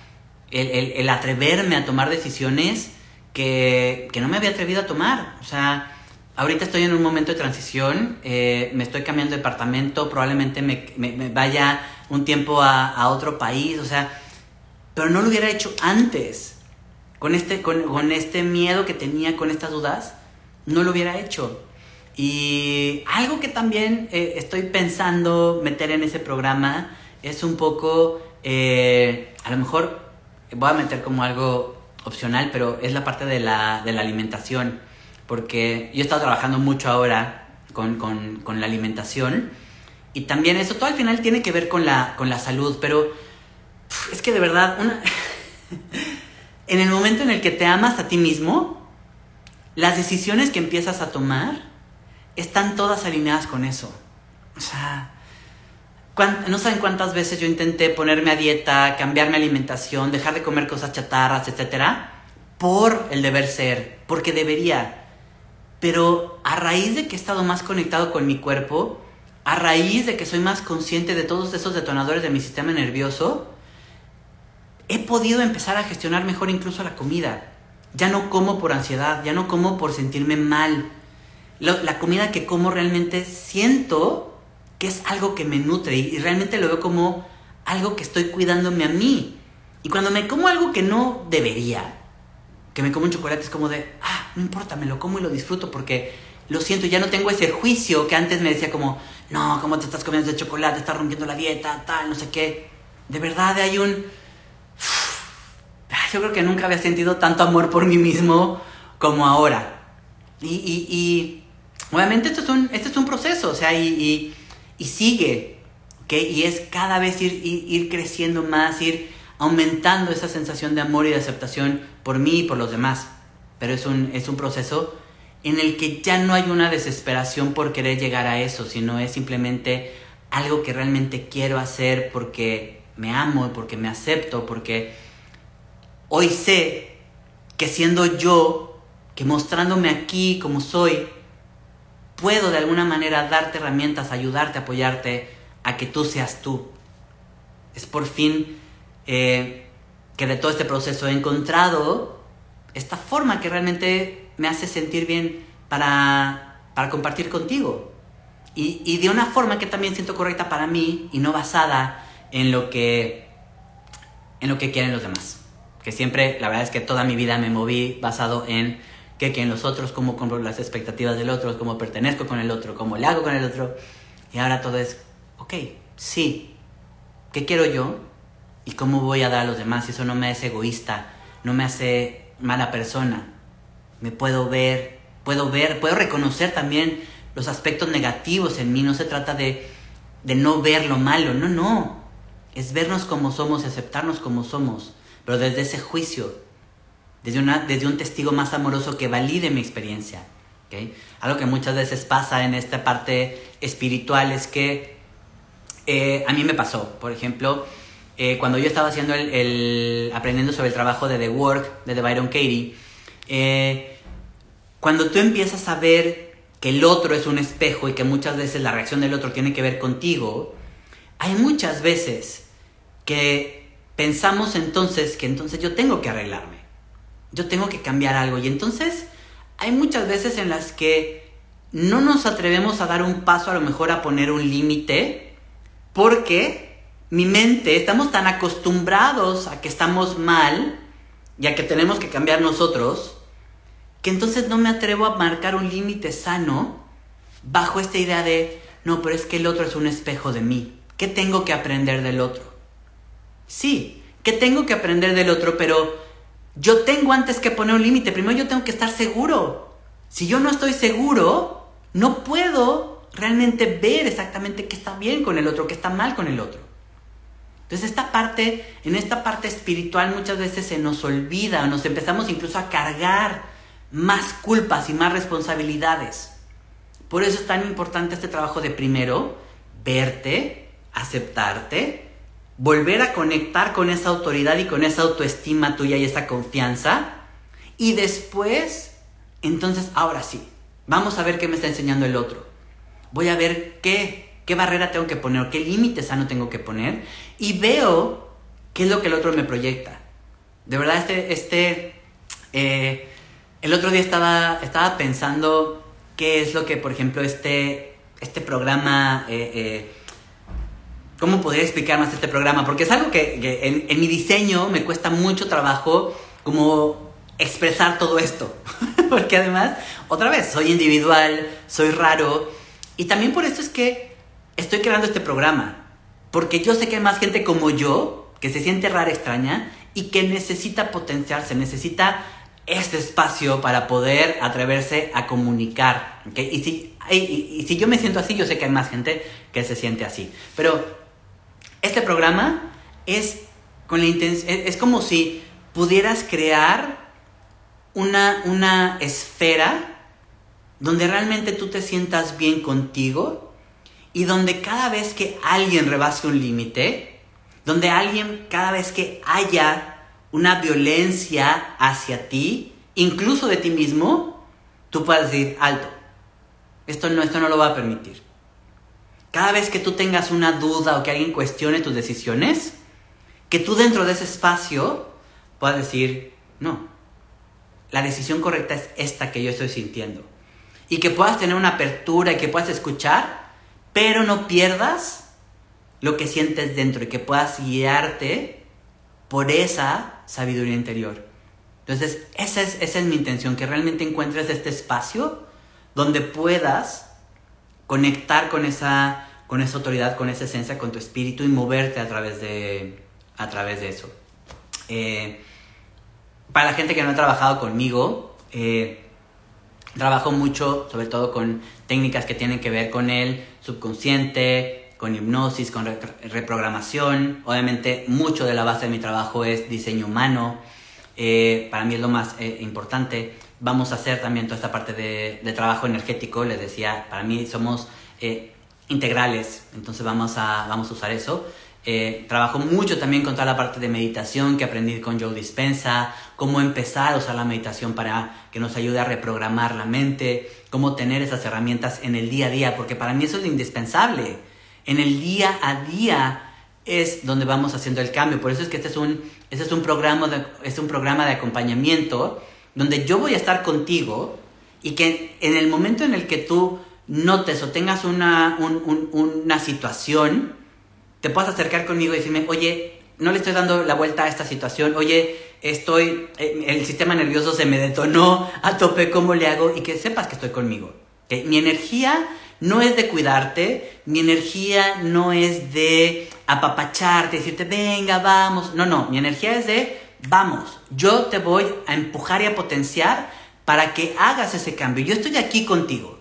el, el atreverme a tomar decisiones que, no me había atrevido a tomar. O sea, ahorita estoy en un momento de transición, eh, me estoy cambiando de departamento, probablemente me, vaya un tiempo a, otro país, o sea, pero no lo hubiera hecho antes. Con este, con, este miedo que tenía, con estas dudas, no lo hubiera hecho. Y algo que también eh, estoy pensando meter en ese programa es un poco, eh, a lo mejor voy a meter como algo opcional, pero es la parte de la, de la alimentación. Porque yo he estado trabajando mucho ahora con, con, con, la alimentación. Y también eso todo al final tiene que ver con la, con la salud. Pero es que de verdad, una... en el momento en el que te amas a ti mismo, las decisiones que empiezas a tomar están todas alineadas con eso. O sea, no saben cuántas veces yo intenté ponerme a dieta, cambiar mi alimentación, dejar de comer cosas chatarras, etcétera, por el deber ser, porque debería. Pero a raíz de que he estado más conectado con mi cuerpo, a raíz de que soy más consciente de todos esos detonadores de mi sistema nervioso, he podido empezar a gestionar mejor incluso la comida. Ya no como por ansiedad, ya no como por sentirme mal. La comida que como realmente siento que es algo que me nutre y, realmente lo veo como algo que estoy cuidándome a mí. Y cuando me como algo que no debería, que me como un chocolate es como de, ah, no importa, me lo como y lo disfruto porque lo siento, ya no tengo ese juicio que antes me decía como, no, ¿cómo te estás comiendo ese chocolate? Estás rompiendo la dieta, tal, no sé qué. De verdad hay un... Yo creo que nunca había sentido tanto amor por mí mismo como ahora. Y, y, y obviamente esto es, un, este es un proceso, o sea, y, y sigue, ¿ok? Y es cada vez ir, ir, ir creciendo más, ir aumentando esa sensación de amor y de aceptación por mí y por los demás. Pero es un, es un proceso en el que ya no hay una desesperación por querer llegar a eso, sino es simplemente algo que realmente quiero hacer porque me amo, porque me acepto, porque hoy sé que siendo yo, que mostrándome aquí como soy, puedo de alguna manera darte herramientas, ayudarte, apoyarte a que tú seas tú. Es por fin eh, que de todo este proceso he encontrado esta forma que realmente me hace sentir bien para, para compartir contigo. Y, y, de una forma que también siento correcta para mí y no basada en lo que, en lo que quieren los demás. Que siempre, la verdad es que toda mi vida me moví basado en qué quieren los otros, cómo compro las expectativas del otro, cómo pertenezco con el otro, cómo le hago con el otro. Y ahora todo es, ok, sí, ¿qué quiero yo? ¿Y cómo voy a dar a los demás? Eso no me hace egoísta, no me hace mala persona. Me puedo ver, puedo ver, puedo reconocer también los aspectos negativos en mí. No se trata de, de no ver lo malo, no, no. Es vernos como somos, aceptarnos como somos, pero desde ese juicio, desde, una, desde un testigo más amoroso que valide mi experiencia. ¿okay? Algo que muchas veces pasa en esta parte espiritual es que eh, a mí me pasó, por ejemplo, eh, cuando yo estaba haciendo el, aprendiendo sobre el trabajo de The Work de The Byron Katie, eh, cuando tú empiezas a ver que el otro es un espejo y que muchas veces la reacción del otro tiene que ver contigo, hay muchas veces que pensamos entonces que entonces yo tengo que arreglarme, yo tengo que cambiar algo y entonces hay muchas veces en las que no nos atrevemos a dar un paso a lo mejor a poner un límite porque mi mente, estamos tan acostumbrados a que estamos mal y a que tenemos que cambiar nosotros, que entonces no me atrevo a marcar un límite sano bajo esta idea de, no, pero es que el otro es un espejo de mí. ¿Qué tengo que aprender del otro? Sí, ¿qué tengo que aprender del otro? Pero yo tengo antes que poner un límite. Primero yo tengo que estar seguro. Si yo no estoy seguro, no puedo realmente ver exactamente qué está bien con el otro, qué está mal con el otro. Entonces esta parte, en esta parte espiritual muchas veces se nos olvida, nos empezamos incluso a cargar más culpas y más responsabilidades. Por eso es tan importante este trabajo de primero verte, aceptarte, volver a conectar con esa autoridad y con esa autoestima tuya y esa confianza. Y después, entonces, ahora sí, vamos a ver qué me está enseñando el otro. Voy a ver qué qué barrera tengo que poner, qué límite sano tengo que poner y veo qué es lo que el otro me proyecta. De verdad, este, este, eh, el otro día estaba, estaba pensando qué es lo que, por ejemplo, este, este programa, eh, eh, ¿cómo podría explicar más este programa? Porque es algo que, en, en mi diseño me cuesta mucho trabajo como expresar todo esto. Porque además, otra vez, soy individual, soy raro. Y también por eso es que estoy creando este programa. Porque yo sé que hay más gente como yo, que se siente rara, extraña, y que necesita potenciarse, necesita este espacio para poder atreverse a comunicar. Y, si, y, si yo me siento así, yo sé que hay más gente que se siente así. Pero este programa es, con la es como si pudieras crear una, una esfera donde realmente tú te sientas bien contigo y donde cada vez que alguien rebase un límite, donde alguien, cada vez que haya una violencia hacia ti, incluso de ti mismo, tú puedas decir, alto, esto no, esto no lo va a permitir. Cada vez que tú tengas una duda o que alguien cuestione tus decisiones, que tú dentro de ese espacio puedas decir, no, la decisión correcta es esta que yo estoy sintiendo. Y que puedas tener una apertura y que puedas escuchar pero no pierdas lo que sientes dentro y que puedas guiarte por esa sabiduría interior. Entonces, esa es, esa es mi intención, que realmente encuentres este espacio donde puedas conectar con esa, con esa autoridad, con esa esencia, con tu espíritu y moverte a través de, a través de eso. Eh, para la gente que no ha trabajado conmigo, eh, trabajo mucho, sobre todo con técnicas que tienen que ver con el subconsciente, con hipnosis, con reprogramación. Obviamente, mucho de la base de mi trabajo es diseño humano. Eh, para mí es lo más importante. Vamos a hacer también toda esta parte de trabajo energético. Les decía, para mí somos integrales, entonces vamos a, vamos a usar eso. Eh, trabajo mucho también con toda la parte de meditación que aprendí con Joe Dispensa, cómo empezar a usar la meditación para que nos ayude a reprogramar la mente, cómo tener esas herramientas en el día a día, porque para mí eso es indispensable. En el día a día es donde vamos haciendo el cambio. Por eso es que este es un, este es un, programa, de, es un programa de acompañamiento donde yo voy a estar contigo y que en el momento en el que tú notes o tengas una, una situación, te puedas acercar conmigo y decirme, oye, no le estoy dando la vuelta a esta situación, oye, estoy, eh, el sistema nervioso se me detonó a tope, ¿cómo le hago? Y que sepas que estoy conmigo. Mi energía no es de cuidarte, mi energía no es de apapacharte, decirte, venga, vamos. No, no, mi energía es de, vamos, yo te voy a empujar y a potenciar para que hagas ese cambio. Yo estoy aquí contigo.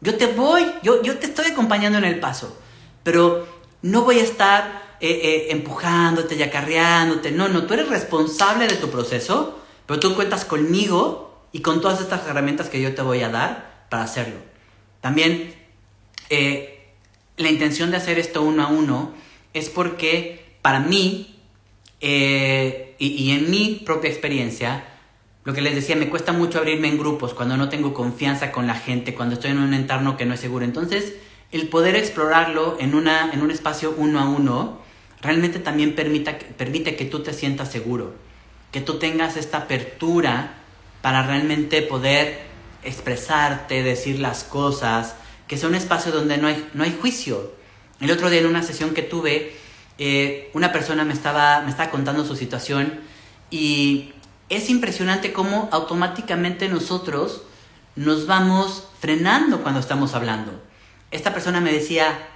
Yo te voy, yo, yo te estoy acompañando en el paso, pero no voy a estar eh, eh, empujándote y acarreándote. No, no, tú eres responsable de tu proceso, pero tú cuentas conmigo y con todas estas herramientas que yo te voy a dar para hacerlo. También eh, la intención de hacer esto uno a uno es porque para mí y en mi propia experiencia, lo que les decía, me cuesta mucho abrirme en grupos cuando no tengo confianza con la gente, cuando estoy en un entorno que no es seguro. Entonces, el poder explorarlo en, una, en un espacio uno a uno, realmente también permita, permite que tú te sientas seguro, que tú tengas esta apertura para realmente poder expresarte, decir las cosas, que sea un espacio donde no hay, no hay juicio. El otro día en una sesión que tuve, eh, una persona me estaba, me estaba contando su situación y es impresionante cómo automáticamente nosotros nos vamos frenando cuando estamos hablando. Esta persona me decía,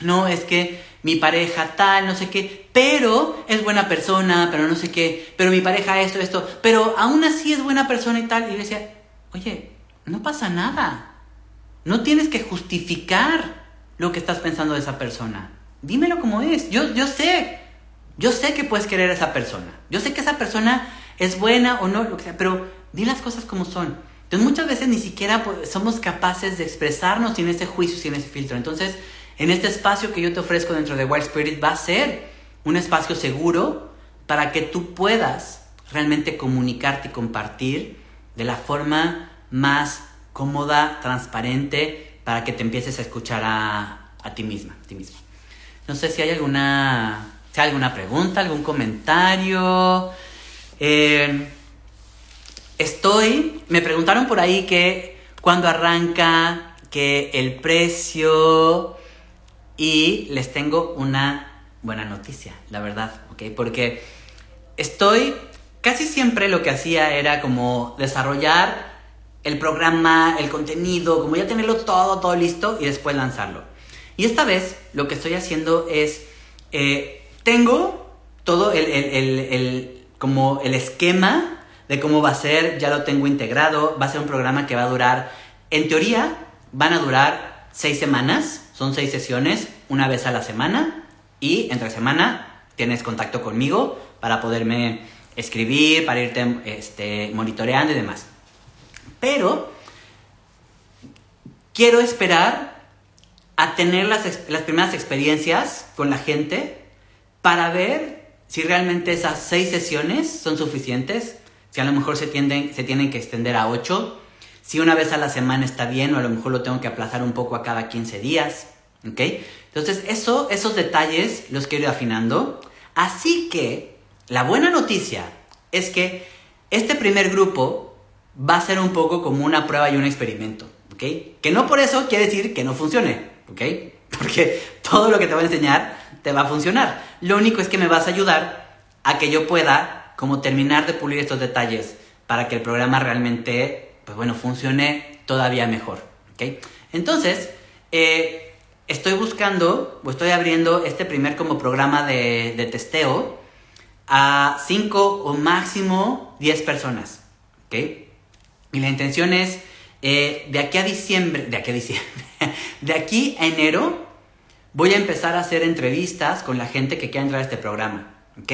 no, es que mi pareja tal, no sé qué, pero es buena persona, pero no sé qué, pero mi pareja esto, esto, pero aún así es buena persona y tal. Y yo decía, oye, no pasa nada. No tienes que justificar lo que estás pensando de esa persona. Dímelo como es. Yo, yo sé, yo sé que puedes querer a esa persona. Yo sé que esa persona es buena o no, lo que sea, pero di las cosas como son. Entonces muchas veces ni siquiera somos capaces de expresarnos sin ese juicio, sin ese filtro. Entonces, en este espacio que yo te ofrezco dentro de Wild Spirit va a ser un espacio seguro para que tú puedas realmente comunicarte y compartir de la forma más cómoda, transparente, para que te empieces a escuchar a, a ti misma, ti mismo. No sé si hay alguna, si hay alguna pregunta, algún comentario. Eh, estoy, me preguntaron por ahí que cuando arranca, que el precio y les tengo una buena noticia, la verdad, ¿ok? Porque estoy, casi siempre lo que hacía era como desarrollar el programa, el contenido, como ya tenerlo todo, todo listo y después lanzarlo. Y esta vez lo que estoy haciendo es, eh, tengo todo el, el como el esquema de cómo va a ser, ya lo tengo integrado, va a ser un programa que va a durar, en teoría, van a durar seis semanas, son seis sesiones, una vez a la semana, y entre semana tienes contacto conmigo para poderme escribir, para irte este, monitoreando y demás. Pero quiero esperar a tener las, las primeras experiencias con la gente para ver si realmente esas seis sesiones son suficientes, si a lo mejor se, tienden, se tienen que extender a ocho, si una vez a la semana está bien o a lo mejor lo tengo que aplazar un poco a cada 15 días, ¿ok? Entonces eso, esos detalles los quiero ir afinando. Así que la buena noticia es que este primer grupo va a ser un poco como una prueba y un experimento, ¿ok? Que no por eso quiere decir que no funcione, ¿ok? Porque todo lo que te voy a enseñar te va a funcionar. Lo único es que me vas a ayudar a que yo pueda como terminar de pulir estos detalles para que el programa realmente, pues bueno, funcione todavía mejor. ¿ok? Entonces, eh, estoy buscando o estoy abriendo este primer como programa de, de testeo a 5 o máximo 10 personas. ¿ok? Y la intención es, eh, de aquí a diciembre, de aquí a diciembre, de aquí a enero, voy a empezar a hacer entrevistas con la gente que quiera entrar a este programa. ¿Ok?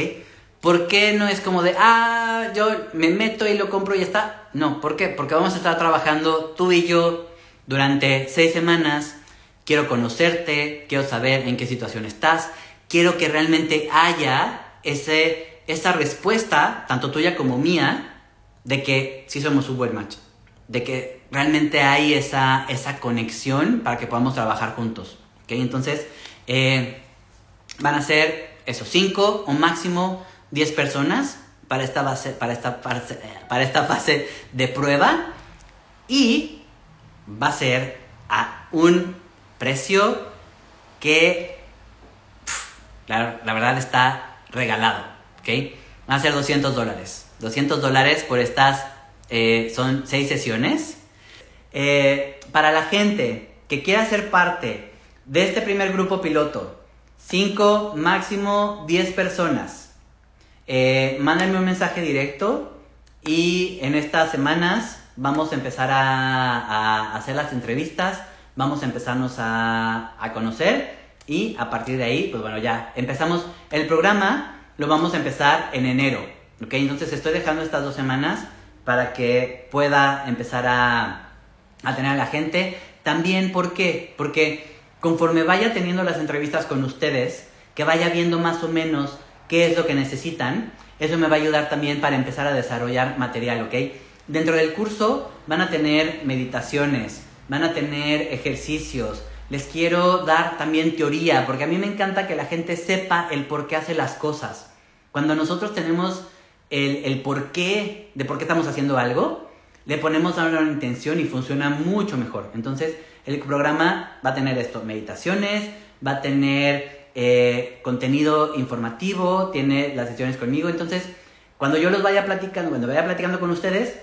¿Por qué no es como de, ah, yo me meto y lo compro y ya está? No, ¿por qué? Porque vamos a estar trabajando tú y yo durante seis semanas. Quiero conocerte, quiero saber en qué situación estás, quiero que realmente haya ese, esa respuesta, tanto tuya como mía, de que sí somos un buen match, de que realmente hay esa, esa conexión para que podamos trabajar juntos. Entonces, eh, van a ser esos cinco o máximo 10 personas para esta, base, para, esta fase, para esta fase de prueba y va a ser a un precio que la, la, verdad está regalado, ¿ok? Va a ser 200 dólares. 200 dólares por estas, eh, son 6 sesiones. Eh, para la gente que quiera ser parte de este primer grupo piloto, 5, máximo 10 personas, eh, mándenme un mensaje directo y en estas semanas vamos a empezar a, hacer las entrevistas, vamos a empezarnos a, conocer y a partir de ahí, pues bueno, ya empezamos el programa, lo vamos a empezar en enero, ¿ok? Entonces estoy dejando estas dos semanas para que pueda empezar a, a tener a la gente. También, ¿por qué? Porque conforme vaya teniendo las entrevistas con ustedes, que vaya viendo más o menos qué es lo que necesitan. Eso me va a ayudar también para empezar a desarrollar material, ¿ok? Dentro del curso van a tener meditaciones, van a tener ejercicios. Les quiero dar también teoría, porque a mí me encanta que la gente sepa el por qué hace las cosas. Cuando nosotros tenemos el, el por de por qué estamos haciendo algo, le ponemos a una intención y funciona mucho mejor. Entonces, el programa va a tener esto, meditaciones, va a tener eh, contenido informativo, tiene las sesiones conmigo. Entonces, cuando yo los vaya platicando, cuando vaya platicando con ustedes,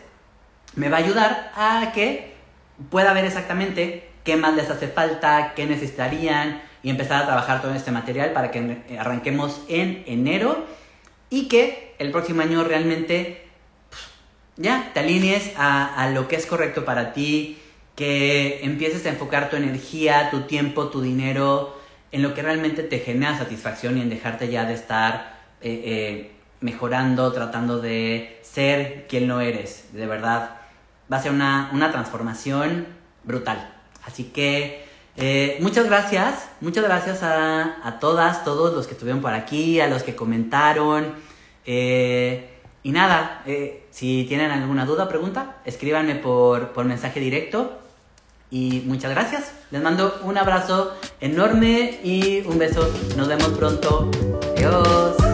me va a ayudar a que pueda ver exactamente qué más les hace falta, qué necesitarían y empezar a trabajar todo este material para que arranquemos en enero y que el próximo año realmente pues, ya te alinees a, a lo que es correcto para ti, que empieces a enfocar tu energía, tu tiempo, tu dinero, en lo que realmente te genera satisfacción y en dejarte ya de estar eh, eh, mejorando, tratando de ser quien no eres. De verdad, va a ser una, transformación brutal. Así que eh, muchas gracias, muchas gracias a, todas, todos los que estuvieron por aquí, a los que comentaron. y nada, si tienen alguna duda o pregunta, escríbanme por, por mensaje directo y muchas gracias. Les mando un abrazo enorme y un beso. Nos vemos pronto. Adiós.